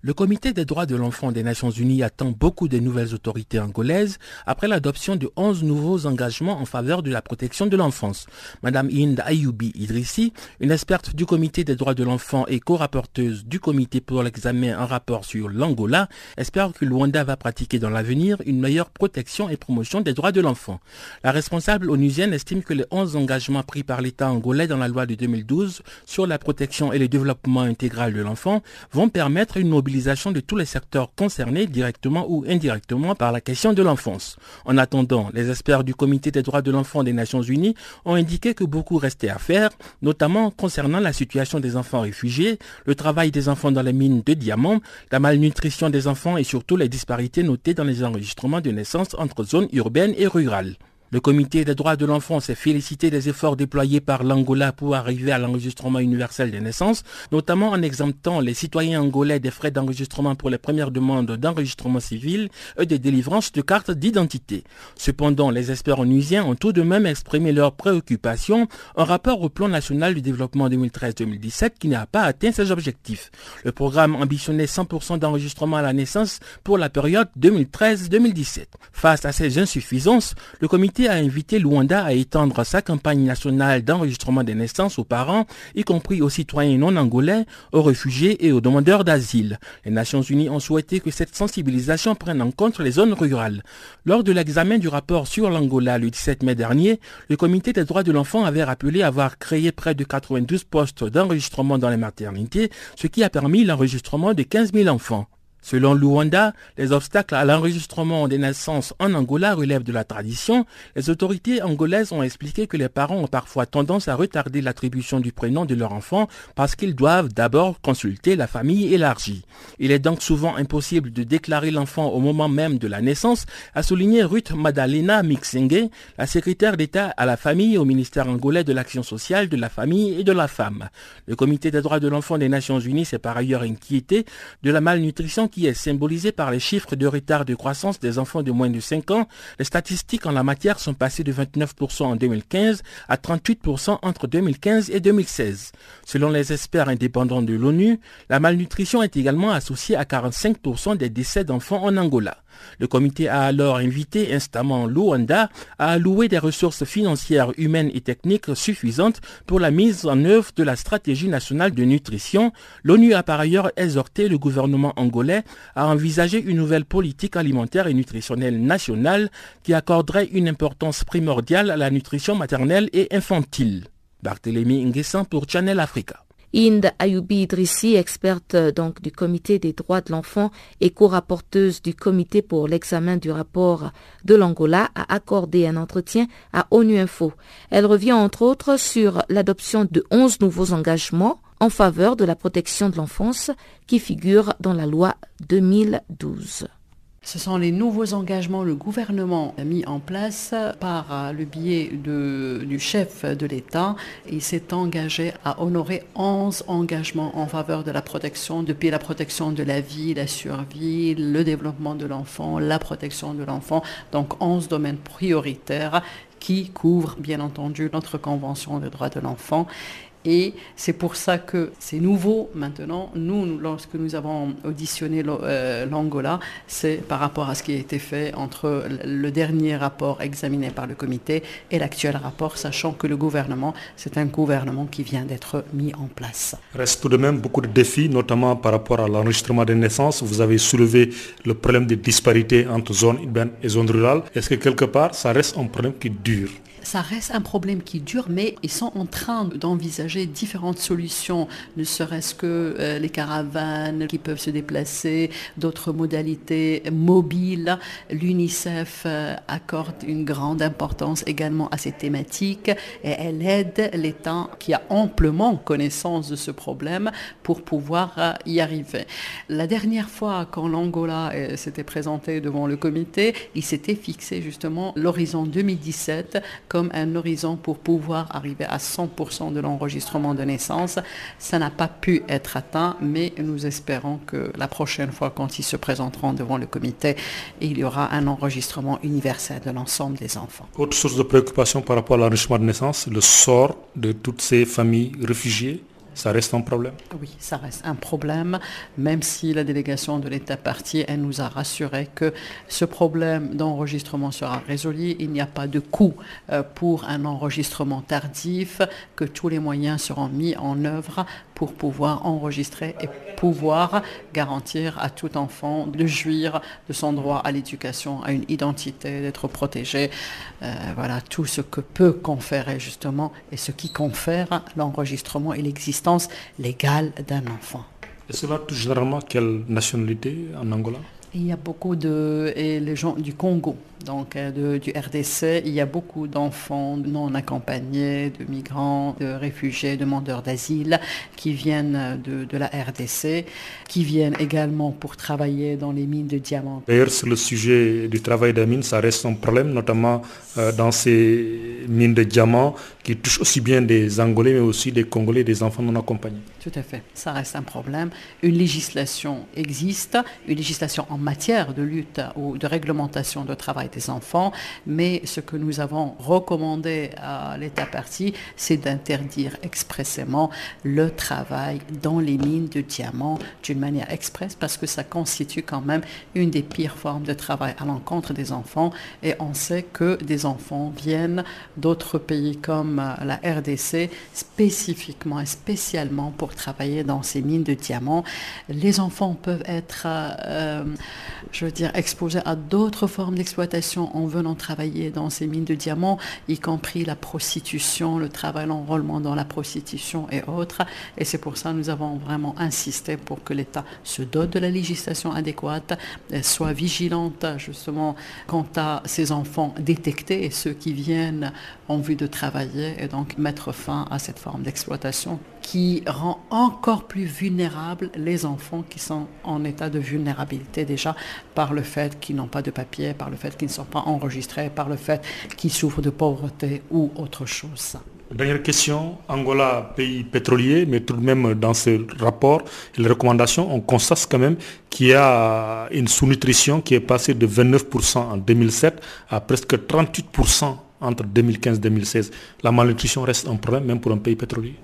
[SPEAKER 8] Le Comité des droits de l'enfant des Nations Unies attend beaucoup des nouvelles autorités angolaises après l'adoption de 11 nouveaux engagements en faveur de la protection de l'enfance. Madame Inde Ayoubi Idrissi, une experte du Comité des droits de l'enfant et co-rapporteuse du Comité pour l'examen un rapport sur l'Angola, espère que Luanda va pratiquer dans l'avenir une meilleure protection et promotion des droits de l'enfant. La responsable onusienne estime que les 11 engagements pris par l'État angolais dans la loi de 2012 sur la protection et le développement intégral de l'enfant vont permettre une mobilisation de tous les secteurs concernés directement ou indirectement par la question de l'enfance. En attendant, les experts du Comité des droits de l'enfant des Nations Unies ont indiqué que beaucoup restait à faire, notamment concernant la situation des enfants réfugiés, le travail des enfants dans les mines de diamants, la malnutrition des enfants et surtout les disparités notées dans les enregistrements de naissance entre zones urbaines et rurales. Le comité des droits de l'enfant s'est félicité des efforts déployés par l'Angola pour arriver à l'enregistrement universel des naissances, notamment en exemptant les citoyens angolais des frais d'enregistrement pour les premières demandes d'enregistrement civil et de délivrance de cartes d'identité. Cependant, les experts onusiens ont tout de même exprimé leurs préoccupations en rapport au plan national du développement 2013-2017 qui n'a pas atteint ses objectifs. Le programme ambitionnait 100% d'enregistrement à la naissance pour la période 2013-2017. Face à ces insuffisances, le comité a invité Luanda à étendre sa campagne nationale d'enregistrement des naissances aux parents, y compris aux citoyens non angolais, aux réfugiés et aux demandeurs d'asile. Les Nations Unies ont souhaité que cette sensibilisation prenne en compte les zones rurales. Lors de l'examen du rapport sur l'Angola le 17 mai dernier, le comité des droits de l'enfant avait rappelé avoir créé près de 92 postes d'enregistrement dans les maternités, ce qui a permis l'enregistrement de 15 000 enfants. Selon Luanda, les obstacles à l'enregistrement des naissances en Angola relèvent de la tradition. Les autorités angolaises ont expliqué que les parents ont parfois tendance à retarder l'attribution du prénom de leur enfant parce qu'ils doivent d'abord consulter la famille élargie. Il est donc souvent impossible de déclarer l'enfant au moment même de la naissance, a souligné Ruth Madalena Mixenge, la secrétaire d'État à la famille au ministère angolais de l'action sociale, de la famille et de la femme. Le comité des droits de l'enfant des Nations Unies s'est par ailleurs inquiété de la malnutrition qui est symbolisé par les chiffres de retard de croissance des enfants de moins de 5 ans, les statistiques en la matière sont passées de 29% en 2015 à 38% entre 2015 et 2016. Selon les experts indépendants de l'ONU, la malnutrition est également associée à 45% des décès d'enfants en Angola. Le comité a alors invité instamment Luanda à allouer des ressources financières, humaines et techniques suffisantes pour la mise en œuvre de la stratégie nationale de nutrition. L'ONU a par ailleurs exhorté le gouvernement angolais à envisager une nouvelle politique alimentaire et nutritionnelle nationale qui accorderait une importance primordiale à la nutrition maternelle et infantile. Barthélémy Nguessan pour Channel Africa.
[SPEAKER 3] Inde Ayoubi Idrissi, experte euh, donc du comité des droits de l'enfant et co-rapporteuse du comité pour l'examen du rapport de l'Angola, a accordé un entretien à ONU Info. Elle revient entre autres sur l'adoption de 11 nouveaux engagements en faveur de la protection de l'enfance qui figurent dans la loi 2012.
[SPEAKER 11] Ce sont les nouveaux engagements le gouvernement a mis en place par le biais du chef de l'État. Il s'est engagé à honorer 11 engagements en faveur de la protection, depuis la protection de la vie, la survie, le développement de l'enfant, la protection de l'enfant. Donc 11 domaines prioritaires qui couvrent bien entendu notre Convention des droits de l'enfant et c'est pour ça que c'est nouveau maintenant. Nous, lorsque nous avons auditionné euh, l'Angola, c'est par rapport à ce qui a été fait entre le dernier rapport examiné par le comité et l'actuel rapport, sachant que le gouvernement, c'est un gouvernement qui vient d'être mis en place.
[SPEAKER 12] Reste tout de même beaucoup de défis, notamment par rapport à l'enregistrement des naissances. Vous avez soulevé le problème des disparités entre zones urbaines et zones rurales. Est-ce que quelque part, ça reste un problème qui dure?
[SPEAKER 11] Ça reste un problème qui dure, mais ils sont en train d'envisager différentes solutions, ne serait-ce que euh, les caravanes qui peuvent se déplacer, d'autres modalités mobiles. L'UNICEF euh, accorde une grande importance également à ces thématiques et elle aide l'État qui a amplement connaissance de ce problème pour pouvoir euh, y arriver. La dernière fois, quand l'Angola s'était présenté devant le comité, il s'était fixé justement l'horizon 2017 comme un horizon pour pouvoir arriver à 100% de l'enregistrement de naissance. Ça n'a pas pu être atteint, mais nous espérons que la prochaine fois, quand ils se présenteront devant le comité, il y aura un enregistrement universel de l'ensemble des enfants.
[SPEAKER 12] Autre source de préoccupation par rapport à l'enregistrement de naissance, le sort de toutes ces familles réfugiées ça reste un problème
[SPEAKER 11] Oui, ça reste un problème, même si la délégation de l'État partie, elle nous a rassuré que ce problème d'enregistrement sera résolu. Il n'y a pas de coût euh, pour un enregistrement tardif, que tous les moyens seront mis en œuvre pour pouvoir enregistrer et pouvoir garantir à tout enfant de jouir de son droit à l'éducation, à une identité, d'être protégé. Euh, voilà, tout ce que peut conférer justement et ce qui confère l'enregistrement et l'existence légale d'un enfant.
[SPEAKER 12] Et cela touche généralement quelle nationalité en Angola?
[SPEAKER 11] Il y a beaucoup de et les gens du Congo, donc euh, du RDC, il y a beaucoup d'enfants non accompagnés, de migrants, de réfugiés, demandeurs d'asile qui viennent de, de, la RDC, qui viennent également pour travailler dans les mines de diamants.
[SPEAKER 12] D'ailleurs, sur le sujet du travail des mines, ça reste un problème, notamment euh, dans ces mines de diamants qui touchent aussi bien des Angolais, mais aussi des Congolais, des enfants non accompagnés.
[SPEAKER 11] Tout à fait, ça reste un problème. Une législation existe, une législation en matière de lutte ou de réglementation de travail des enfants, mais ce que nous avons recommandé à l'État parti, c'est d'interdire expressément le travail dans les mines de diamants d'une manière expresse parce que ça constitue quand même une des pires formes de travail à l'encontre des enfants et on sait que des enfants viennent d'autres pays comme comme la RDC spécifiquement et spécialement pour travailler dans ces mines de diamants. Les enfants peuvent être, euh, je veux dire, exposés à d'autres formes d'exploitation en venant travailler dans ces mines de diamants, y compris la prostitution, le travail, l'enrôlement dans la prostitution et autres. Et c'est pour ça que nous avons vraiment insisté pour que l'État se dote de la législation adéquate, soit vigilante justement quant à ces enfants détectés et ceux qui viennent en vue de travailler et donc mettre fin à cette forme d'exploitation qui rend encore plus vulnérables les enfants qui sont en état de vulnérabilité déjà par le fait qu'ils n'ont pas de papier, par le fait qu'ils ne sont pas enregistrés, par le fait qu'ils souffrent de pauvreté ou autre chose.
[SPEAKER 12] Dernière question, Angola, pays pétrolier, mais tout de même dans ce rapport et les recommandations, on constate quand même qu'il y a une sous-nutrition qui est passée de 29% en 2007 à presque 38% entre 2015 et 2016. La malnutrition reste un problème même pour un pays pétrolier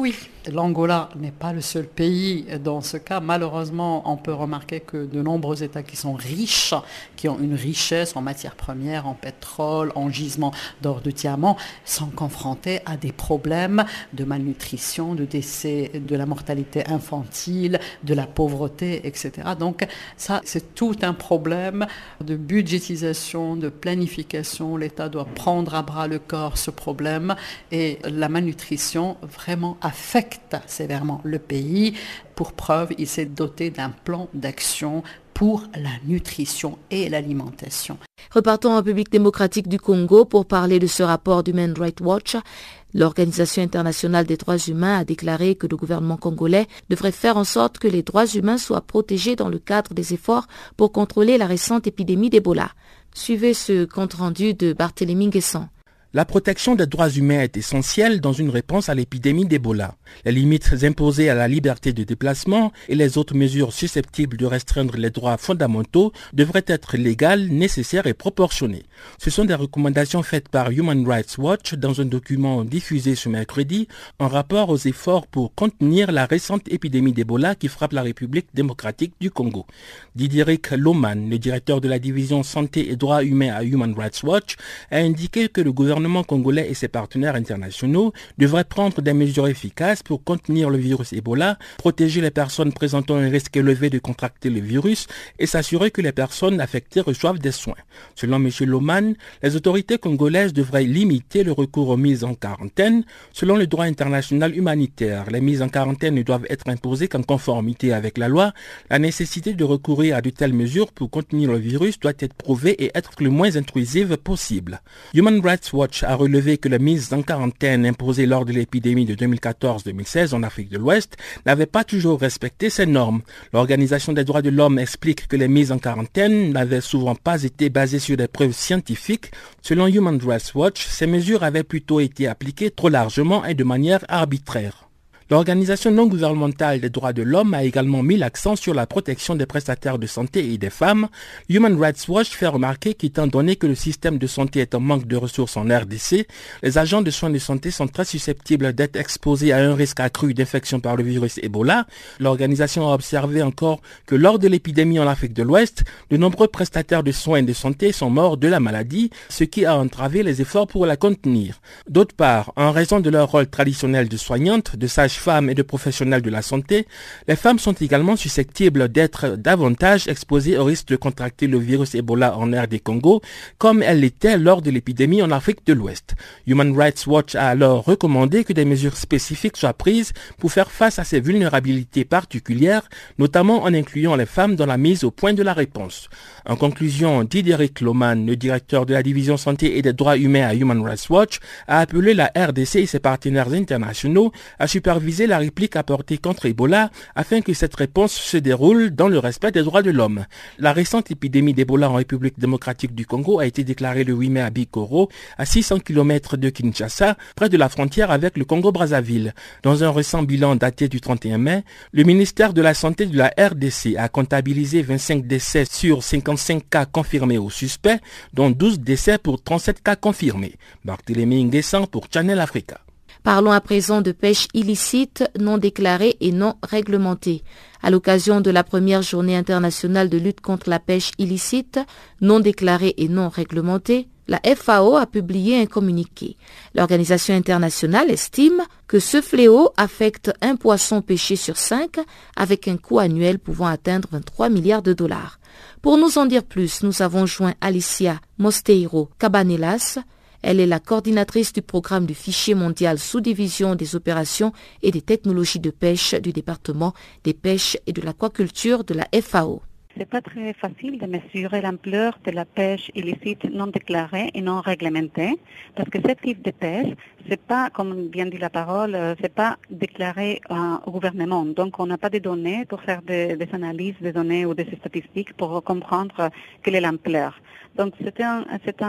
[SPEAKER 11] Oui, L'Angola n'est pas le seul pays dans ce cas. Malheureusement, on peut remarquer que de nombreux États qui sont riches, qui ont une richesse en matières premières, en pétrole, en gisement d'or de diamant, sont confrontés à des problèmes de malnutrition, de décès, de la mortalité infantile, de la pauvreté, etc. Donc ça, c'est tout un problème de budgétisation, de planification. L'État doit prendre à bras le corps ce problème et la malnutrition vraiment affecte sévèrement le pays. Pour preuve, il s'est doté d'un plan d'action pour la nutrition et l'alimentation.
[SPEAKER 3] Repartons en République démocratique du Congo pour parler de ce rapport d'Human Rights Watch. L'Organisation internationale des droits humains a déclaré que le gouvernement congolais devrait faire en sorte que les droits humains soient protégés dans le cadre des efforts pour contrôler la récente épidémie d'Ebola. Suivez ce compte-rendu de Barthélémy Guesson.
[SPEAKER 8] La protection des droits humains est essentielle dans une réponse à l'épidémie d'Ebola. Les limites imposées à la liberté de déplacement et les autres mesures susceptibles de restreindre les droits fondamentaux devraient être légales, nécessaires et proportionnées. Ce sont des recommandations faites par Human Rights Watch dans un document diffusé ce mercredi en rapport aux efforts pour contenir la récente épidémie d'Ebola qui frappe la République démocratique du Congo. Dideric Loman, le directeur de la division santé et droits humains à Human Rights Watch, a indiqué que le gouvernement gouvernement congolais et ses partenaires internationaux devraient prendre des mesures efficaces pour contenir le virus Ebola, protéger les personnes présentant un risque élevé de contracter le virus et s'assurer que les personnes affectées reçoivent des soins. Selon M. Loman, les autorités congolaises devraient limiter le recours aux mises en quarantaine. Selon le droit international humanitaire, les mises en quarantaine ne doivent être imposées qu'en conformité avec la loi. La nécessité de recourir à de telles mesures pour contenir le virus doit être prouvée et être le moins intrusive possible. Human Rights Watch a relevé que la mise en quarantaine imposée lors de l'épidémie de 2014-2016 en Afrique de l'Ouest n'avait pas toujours respecté ces normes. L'Organisation des droits de l'homme explique que les mises en quarantaine n'avaient souvent pas été basées sur des preuves scientifiques. Selon Human Rights Watch, ces mesures avaient plutôt été appliquées trop largement et de manière arbitraire. L'organisation non gouvernementale des droits de l'homme a également mis l'accent sur la protection des prestataires de santé et des femmes. Human Rights Watch fait remarquer qu'étant donné que le système de santé est en manque de ressources en RDC, les agents de soins de santé sont très susceptibles d'être exposés à un risque accru d'infection par le virus Ebola. L'organisation a observé encore que lors de l'épidémie en Afrique de l'Ouest, de nombreux prestataires de soins de santé sont morts de la maladie, ce qui a entravé les efforts pour la contenir. D'autre part, en raison de leur rôle traditionnel de soignante, de sage femmes et de professionnels de la santé, les femmes sont également susceptibles d'être davantage exposées au risque de contracter le virus Ebola en des Congo, comme elles l'étaient lors de l'épidémie en Afrique de l'Ouest. Human Rights Watch a alors recommandé que des mesures spécifiques soient prises pour faire face à ces vulnérabilités particulières, notamment en incluant les femmes dans la mise au point de la réponse. En conclusion, Dideric Loman, le directeur de la division santé et des droits humains à Human Rights Watch, a appelé la RDC et ses partenaires internationaux à superviser la réplique apportée contre Ebola afin que cette réponse se déroule dans le respect des droits de l'homme. La récente épidémie d'Ebola en République démocratique du Congo a été déclarée le 8 mai à Bikoro, à 600 km de Kinshasa, près de la frontière avec le Congo-Brazzaville. Dans un récent bilan daté du 31 mai, le ministère de la Santé de la RDC a comptabilisé 25 décès sur 55 cas confirmés ou suspects, dont 12 décès pour 37 cas confirmés. Barthélémy Nguessan pour Channel Africa.
[SPEAKER 3] Parlons à présent de pêche illicite, non déclarée et non réglementée. À l'occasion de la première journée internationale de lutte contre la pêche illicite, non déclarée et non réglementée, La FAO a publié un communiqué. L'organisation internationale estime que ce fléau affecte un poisson pêché sur cinq avec un coût annuel pouvant atteindre 23 milliards de dollars. Pour nous en dire plus, nous avons joint Alicia Mosteiro Cabanelas. Elle est la coordinatrice du programme du fichier mondial sous-division des opérations et des technologies de pêche du département des pêches et de l'aquaculture de la FAO.
[SPEAKER 13] C'est pas très facile de mesurer l'ampleur de la pêche illicite non déclarée et non réglementée, parce que ce type de pêche, c'est pas, comme vient dit la parole, euh, c'est pas déclaré euh, au gouvernement. Donc, on n'a pas de données pour faire des, des, analyses de données ou des statistiques pour comprendre quelle est l'ampleur. Donc, c'est un,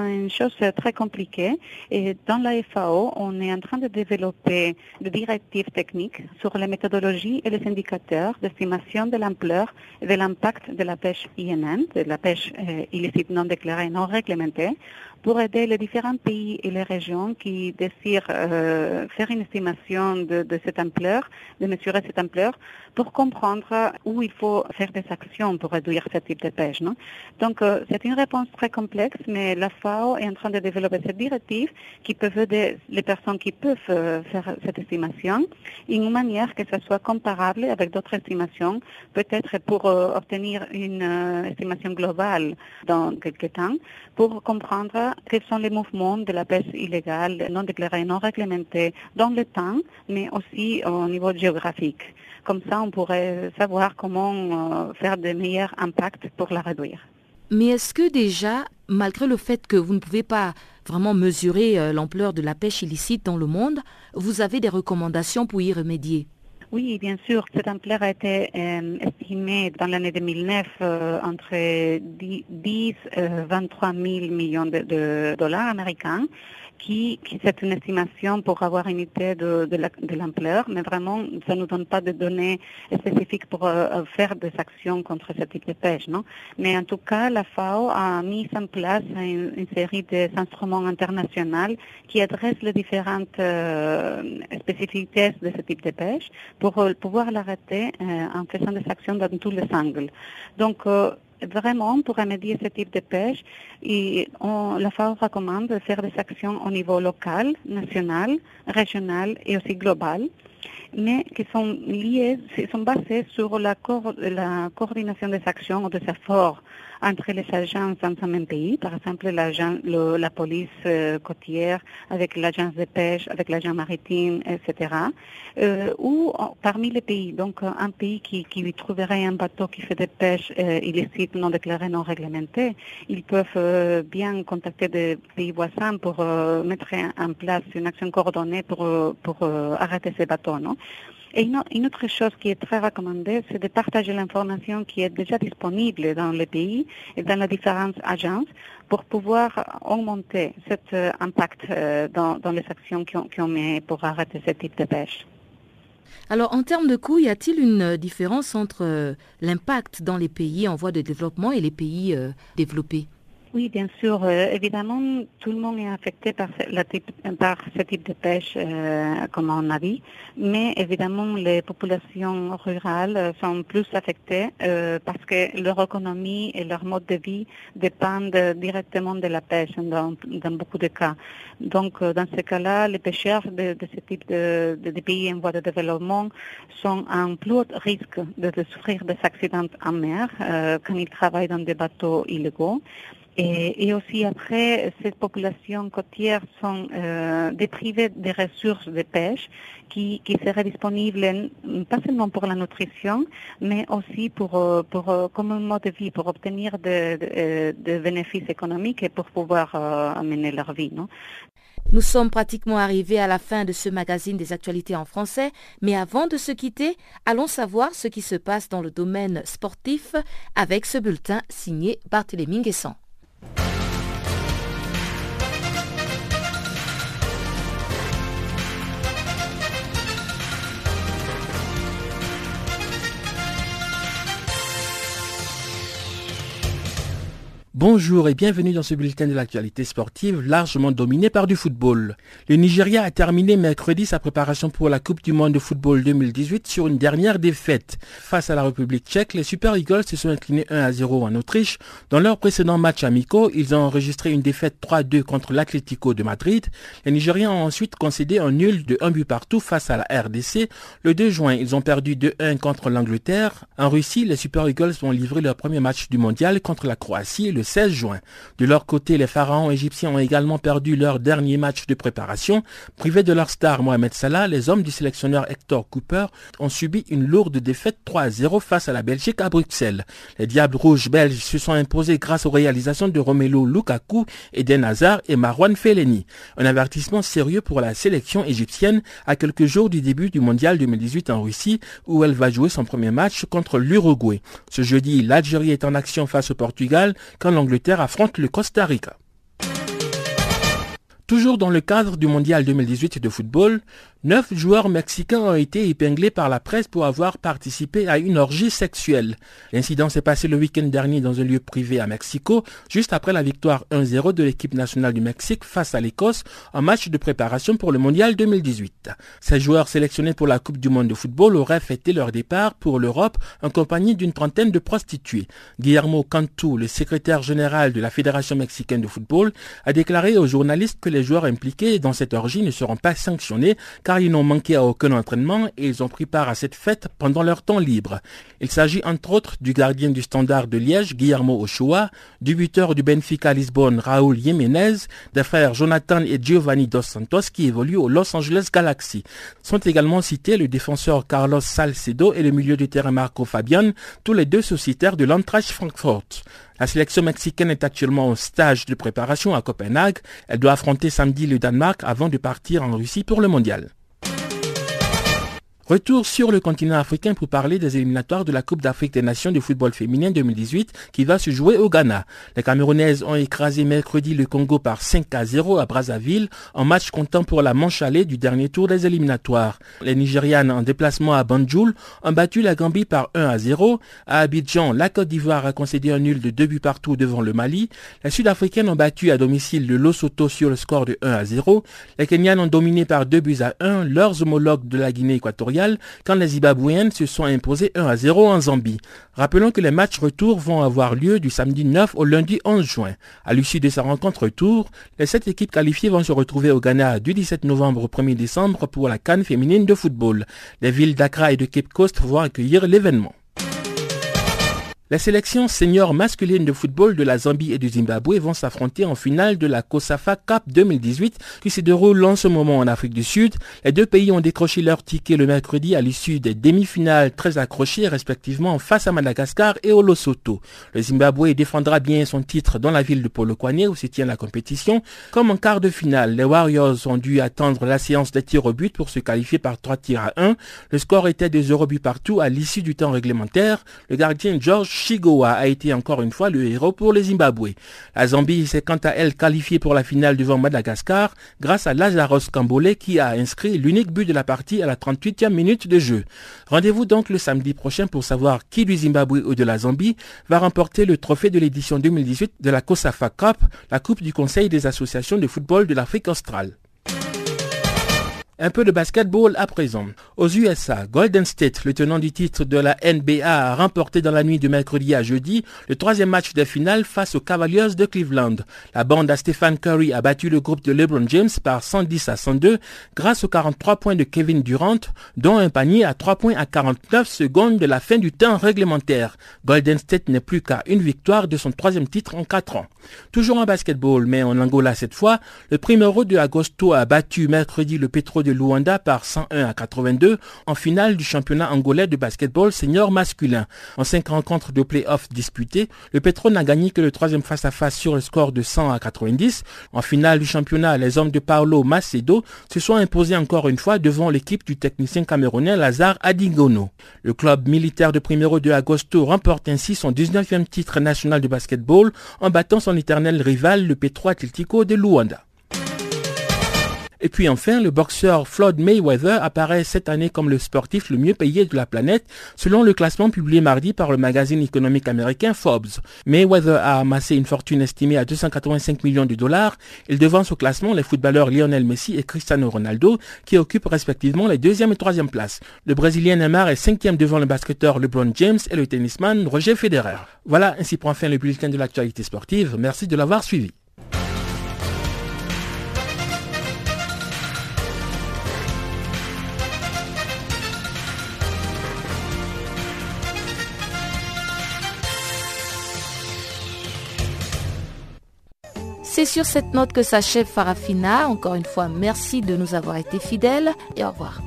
[SPEAKER 13] une chose très compliquée. Et dans la FAO, on est en train de développer des directives techniques sur les méthodologies et les indicateurs d'estimation de l'ampleur et de l'impact de la pêche INN, de la pêche euh, illicite non déclarée non réglementée, pour aider les différents pays et les régions qui désirent euh, faire une estimation de, cette ampleur, de mesurer cette ampleur, pour comprendre où il faut faire des actions pour réduire ce type de pêche. Donc, euh, c'est une réponse très complexe, mais la FAO est en train de développer cette directive qui peut aider les personnes qui peuvent euh, faire cette estimation d'une manière que ça soit comparable avec d'autres estimations, peut-être pour euh, obtenir une estimation globale dans quelques temps, pour comprendre quels sont les mouvements de la pêche illégale, non déclarée, non réglementée dans le temps, mais aussi au niveau géographique. Comme ça, on pourrait savoir comment euh, faire de meilleurs impacts pour la réduire.
[SPEAKER 3] Mais est-ce que déjà, malgré le fait que vous ne pouvez pas vraiment mesurer euh, l'ampleur de la pêche illicite dans le monde, vous avez des recommandations pour y remédier?
[SPEAKER 13] Oui, bien sûr. Cette ampleur a été euh, estimée dans l'année 2009 euh, entre 10 et 23 000 millions de dollars américains qui, c'est une estimation pour avoir une idée de, l'ampleur, mais vraiment, ça ne nous donne pas de données spécifiques pour euh, faire des actions contre ce type de pêche. Non? Mais en tout cas, la FAO a mis en place une, série d'instruments internationaux qui adressent les différentes euh, spécificités de ce type de pêche pour euh, pouvoir l'arrêter en faisant des actions dans tous les angles. Donc, vraiment, pour remédier ce type de pêche, et on, la FAO recommande de faire des actions au niveau local, national, régional et aussi global mais qui sont liées, sont basées sur la, la coordination des actions ou des efforts entre les agences dans un pays, par exemple le, la police euh, côtière avec l'agence de pêche, avec l'agence maritime, etc. Euh, ou parmi les pays, donc un pays qui, qui trouverait un bateau qui fait des pêches euh, illicites, non déclarées, non réglementées, ils peuvent euh, bien contacter des pays voisins pour euh, mettre en place une action coordonnée pour, pour arrêter ces bateaux. Non? Et une, autre chose qui est très recommandée, c'est de partager l'information qui est déjà disponible dans le pays et dans les différentes agences pour pouvoir augmenter cet euh, impact euh, dans, les actions qu'on met pour arrêter ce type de pêche.
[SPEAKER 3] Alors, en termes de coûts, y a-t-il une différence entre euh, l'impact dans les pays en voie de développement et les pays développés?
[SPEAKER 13] Oui, bien sûr. Euh, évidemment, tout le monde est affecté par, ce type de pêche, euh, comme on a dit. Mais évidemment, les populations rurales sont plus affectées euh, parce que leur économie et leur mode de vie dépendent directement de la pêche dans, dans beaucoup de cas. Donc, dans ce cas-là, les pêcheurs de, ce type de, de, pays en voie de développement sont en plus haut risque de souffrir des accidents en mer quand ils travaillent dans des bateaux illégaux. Et, aussi après, ces populations côtières sont euh, déprivées des ressources de pêche qui, qui seraient disponibles pas seulement pour la nutrition, mais aussi pour, euh, pour euh, comme mode de vie, pour obtenir des de, bénéfices économiques et pour pouvoir amener leur vie.
[SPEAKER 3] Nous sommes pratiquement arrivés à la fin de ce magazine des actualités en français, mais avant de se quitter, allons savoir ce qui se passe dans le domaine sportif avec ce bulletin signé Barthélémy Nguessan.
[SPEAKER 8] Bonjour et bienvenue dans ce bulletin de l'actualité sportive largement dominé par du football. Le Nigeria a terminé mercredi sa préparation pour la Coupe du Monde de football 2018 sur une dernière défaite. Face à la République tchèque, les Super Eagles se sont inclinés 1 à 0 en Autriche. Dans leur précédent match amicaux, ils ont enregistré une défaite 3-2 contre l'Atlético de Madrid. Les Nigériens ont ensuite concédé un nul de 1 but partout face à la RDC. Le 2 juin, ils ont perdu 2-1 contre l'Angleterre. En Russie, les Super Eagles vont livrer leur premier match du mondial contre la Croatie 16 juin. De leur côté, les pharaons égyptiens ont également perdu leur dernier match de préparation. Privés de leur star Mohamed Salah, les hommes du sélectionneur Hector Cooper ont subi une lourde défaite 3-0 face à la Belgique à Bruxelles. Les Diables Rouges belges se sont imposés grâce aux réalisations de Romelu Lukaku, Eden Hazard et Marwan Fellaini. Un avertissement sérieux pour la sélection égyptienne à quelques jours du début du mondial 2018 en Russie où elle va jouer son premier match contre l'Uruguay. Ce jeudi, l'Algérie est en action face au Portugal quand affronte le Costa Rica. Toujours dans le cadre du Mondial 2018 de football, Neuf joueurs mexicains ont été épinglés par la presse pour avoir participé à une orgie sexuelle. L'incident s'est passé le week-end dernier dans un lieu privé à Mexico, juste après la victoire 1-0 de l'équipe nationale du Mexique face à l'Écosse en match de préparation pour le Mondial 2018. Ces joueurs sélectionnés pour la Coupe du Monde de football auraient fêté leur départ pour l'Europe en compagnie d'une trentaine de prostituées. Guillermo Cantu, le secrétaire général de la Fédération mexicaine de football, a déclaré aux journalistes que les joueurs impliqués dans cette orgie ne seront pas sanctionnés ils n'ont manqué à aucun entraînement et ils ont pris part à cette fête pendant leur temps libre. Il s'agit entre autres du gardien du Standard de Liège, Guillermo Ochoa, du buteur du Benfica Lisbonne, Raúl Jiménez, des frères Jonathan et Giovanni Dos Santos qui évoluent au Los Angeles Galaxy. Sont également cités le défenseur Carlos Salcedo et le milieu de terrain Marco Fabian, tous les deux sociétaires de l'Antracht Frankfurt. La sélection mexicaine est actuellement au stage de préparation à Copenhague. Elle doit affronter samedi le Danemark avant de partir en Russie pour le mondial. Retour sur le continent africain pour parler des éliminatoires de la Coupe d'Afrique des Nations de football féminin 2018 qui va se jouer au Ghana. Les Camerounaises ont écrasé mercredi le Congo par 5 à 0 à Brazzaville en match comptant pour la manche allée du dernier tour des éliminatoires. Les Nigérianes en déplacement à Banjul ont battu la Gambie par 1 à 0. À Abidjan, la Côte d'Ivoire a concédé un nul de 2 buts partout devant le Mali. Les Sud-Africaines ont battu à domicile le Losoto sur le score de 1 à 0. Les Kenyanes ont dominé par 2 buts à 1 leurs homologues de la Guinée équatoriale quand les Zimbabwéennes se sont imposées 1 à 0 en Zambie. Rappelons que les matchs retour vont avoir lieu du samedi 9 au lundi 11 juin. À l'issue de sa rencontre retour, les sept équipes qualifiées vont se retrouver au Ghana du 17 novembre au 1er décembre pour la Cannes féminine de football. Les villes d'Accra et de Cape Coast vont accueillir l'événement. Les sélections seniors masculines de football de la Zambie et du Zimbabwe vont s'affronter en finale de la COSAFA Cup 2018 qui se déroule en ce moment en Afrique du Sud. Les deux pays ont décroché leur ticket le mercredi à l'issue des demi-finales très accrochées respectivement face à Madagascar et au Lesotho. Le Zimbabwe défendra bien son titre dans la ville de Polokwane où se tient la compétition. Comme en quart de finale, les Warriors ont dû attendre la séance des tirs au but pour se qualifier par 3 tirs à 1. Le score était de 0 but partout à l'issue du temps réglementaire. Le gardien George Chigoa a été encore une fois le héros pour les Zimbabwe. La Zambie s'est quant à elle qualifiée pour la finale devant Madagascar grâce à Lazarus Kambole qui a inscrit l'unique but de la partie à la 38e minute de jeu. Rendez-vous donc le samedi prochain pour savoir qui du Zimbabwe ou de la Zambie va remporter le trophée de l'édition 2018 de la COSAFA Cup, la Coupe du Conseil des associations de football de l'Afrique australe. Un peu de basketball à présent. Aux USA, Golden State, le tenant du titre de la NBA, a remporté dans la nuit de mercredi à jeudi le troisième match de finale face aux Cavaliers de Cleveland. La bande à Stephen Curry a battu le groupe de LeBron James par 110 à 102 grâce aux 43 points de Kevin Durant, dont un panier à 3 points à 49 secondes de la fin du temps réglementaire. Golden State n'est plus qu'à une victoire de son troisième titre en 4 ans. Toujours en basketball, mais en Angola cette fois, le Primero de Agosto a battu mercredi le Petro de Luanda par 101 à 82 en finale du championnat angolais de basketball senior masculin. En cinq rencontres de play-off disputées, le Petro n'a gagné que le troisième face-à-face sur le score de 100 à 90. En finale du championnat, les hommes de Paulo Macedo se sont imposés encore une fois devant l'équipe du technicien camerounais Lazare Adigono. Le club militaire de Primero de Agosto remporte ainsi son 19e titre national de basketball en battant son éternel rival le Petro Atlético de Luanda. Et puis enfin, le boxeur Floyd Mayweather apparaît cette année comme le sportif le mieux payé de la planète, selon le classement publié mardi par le magazine économique américain Forbes. Mayweather a amassé une fortune estimée à 285 millions de dollars. Il devance au classement les footballeurs Lionel Messi et Cristiano Ronaldo, qui occupent respectivement les deuxième et troisième places. Le Brésilien Neymar est cinquième devant le basketteur LeBron James et le tennisman Roger Federer. Voilà, ainsi prend fin le bulletin de l'actualité sportive. Merci de l'avoir suivi.
[SPEAKER 3] C'est sur cette note que s'achève Farafina. Encore une fois, merci de nous avoir été fidèles et au revoir.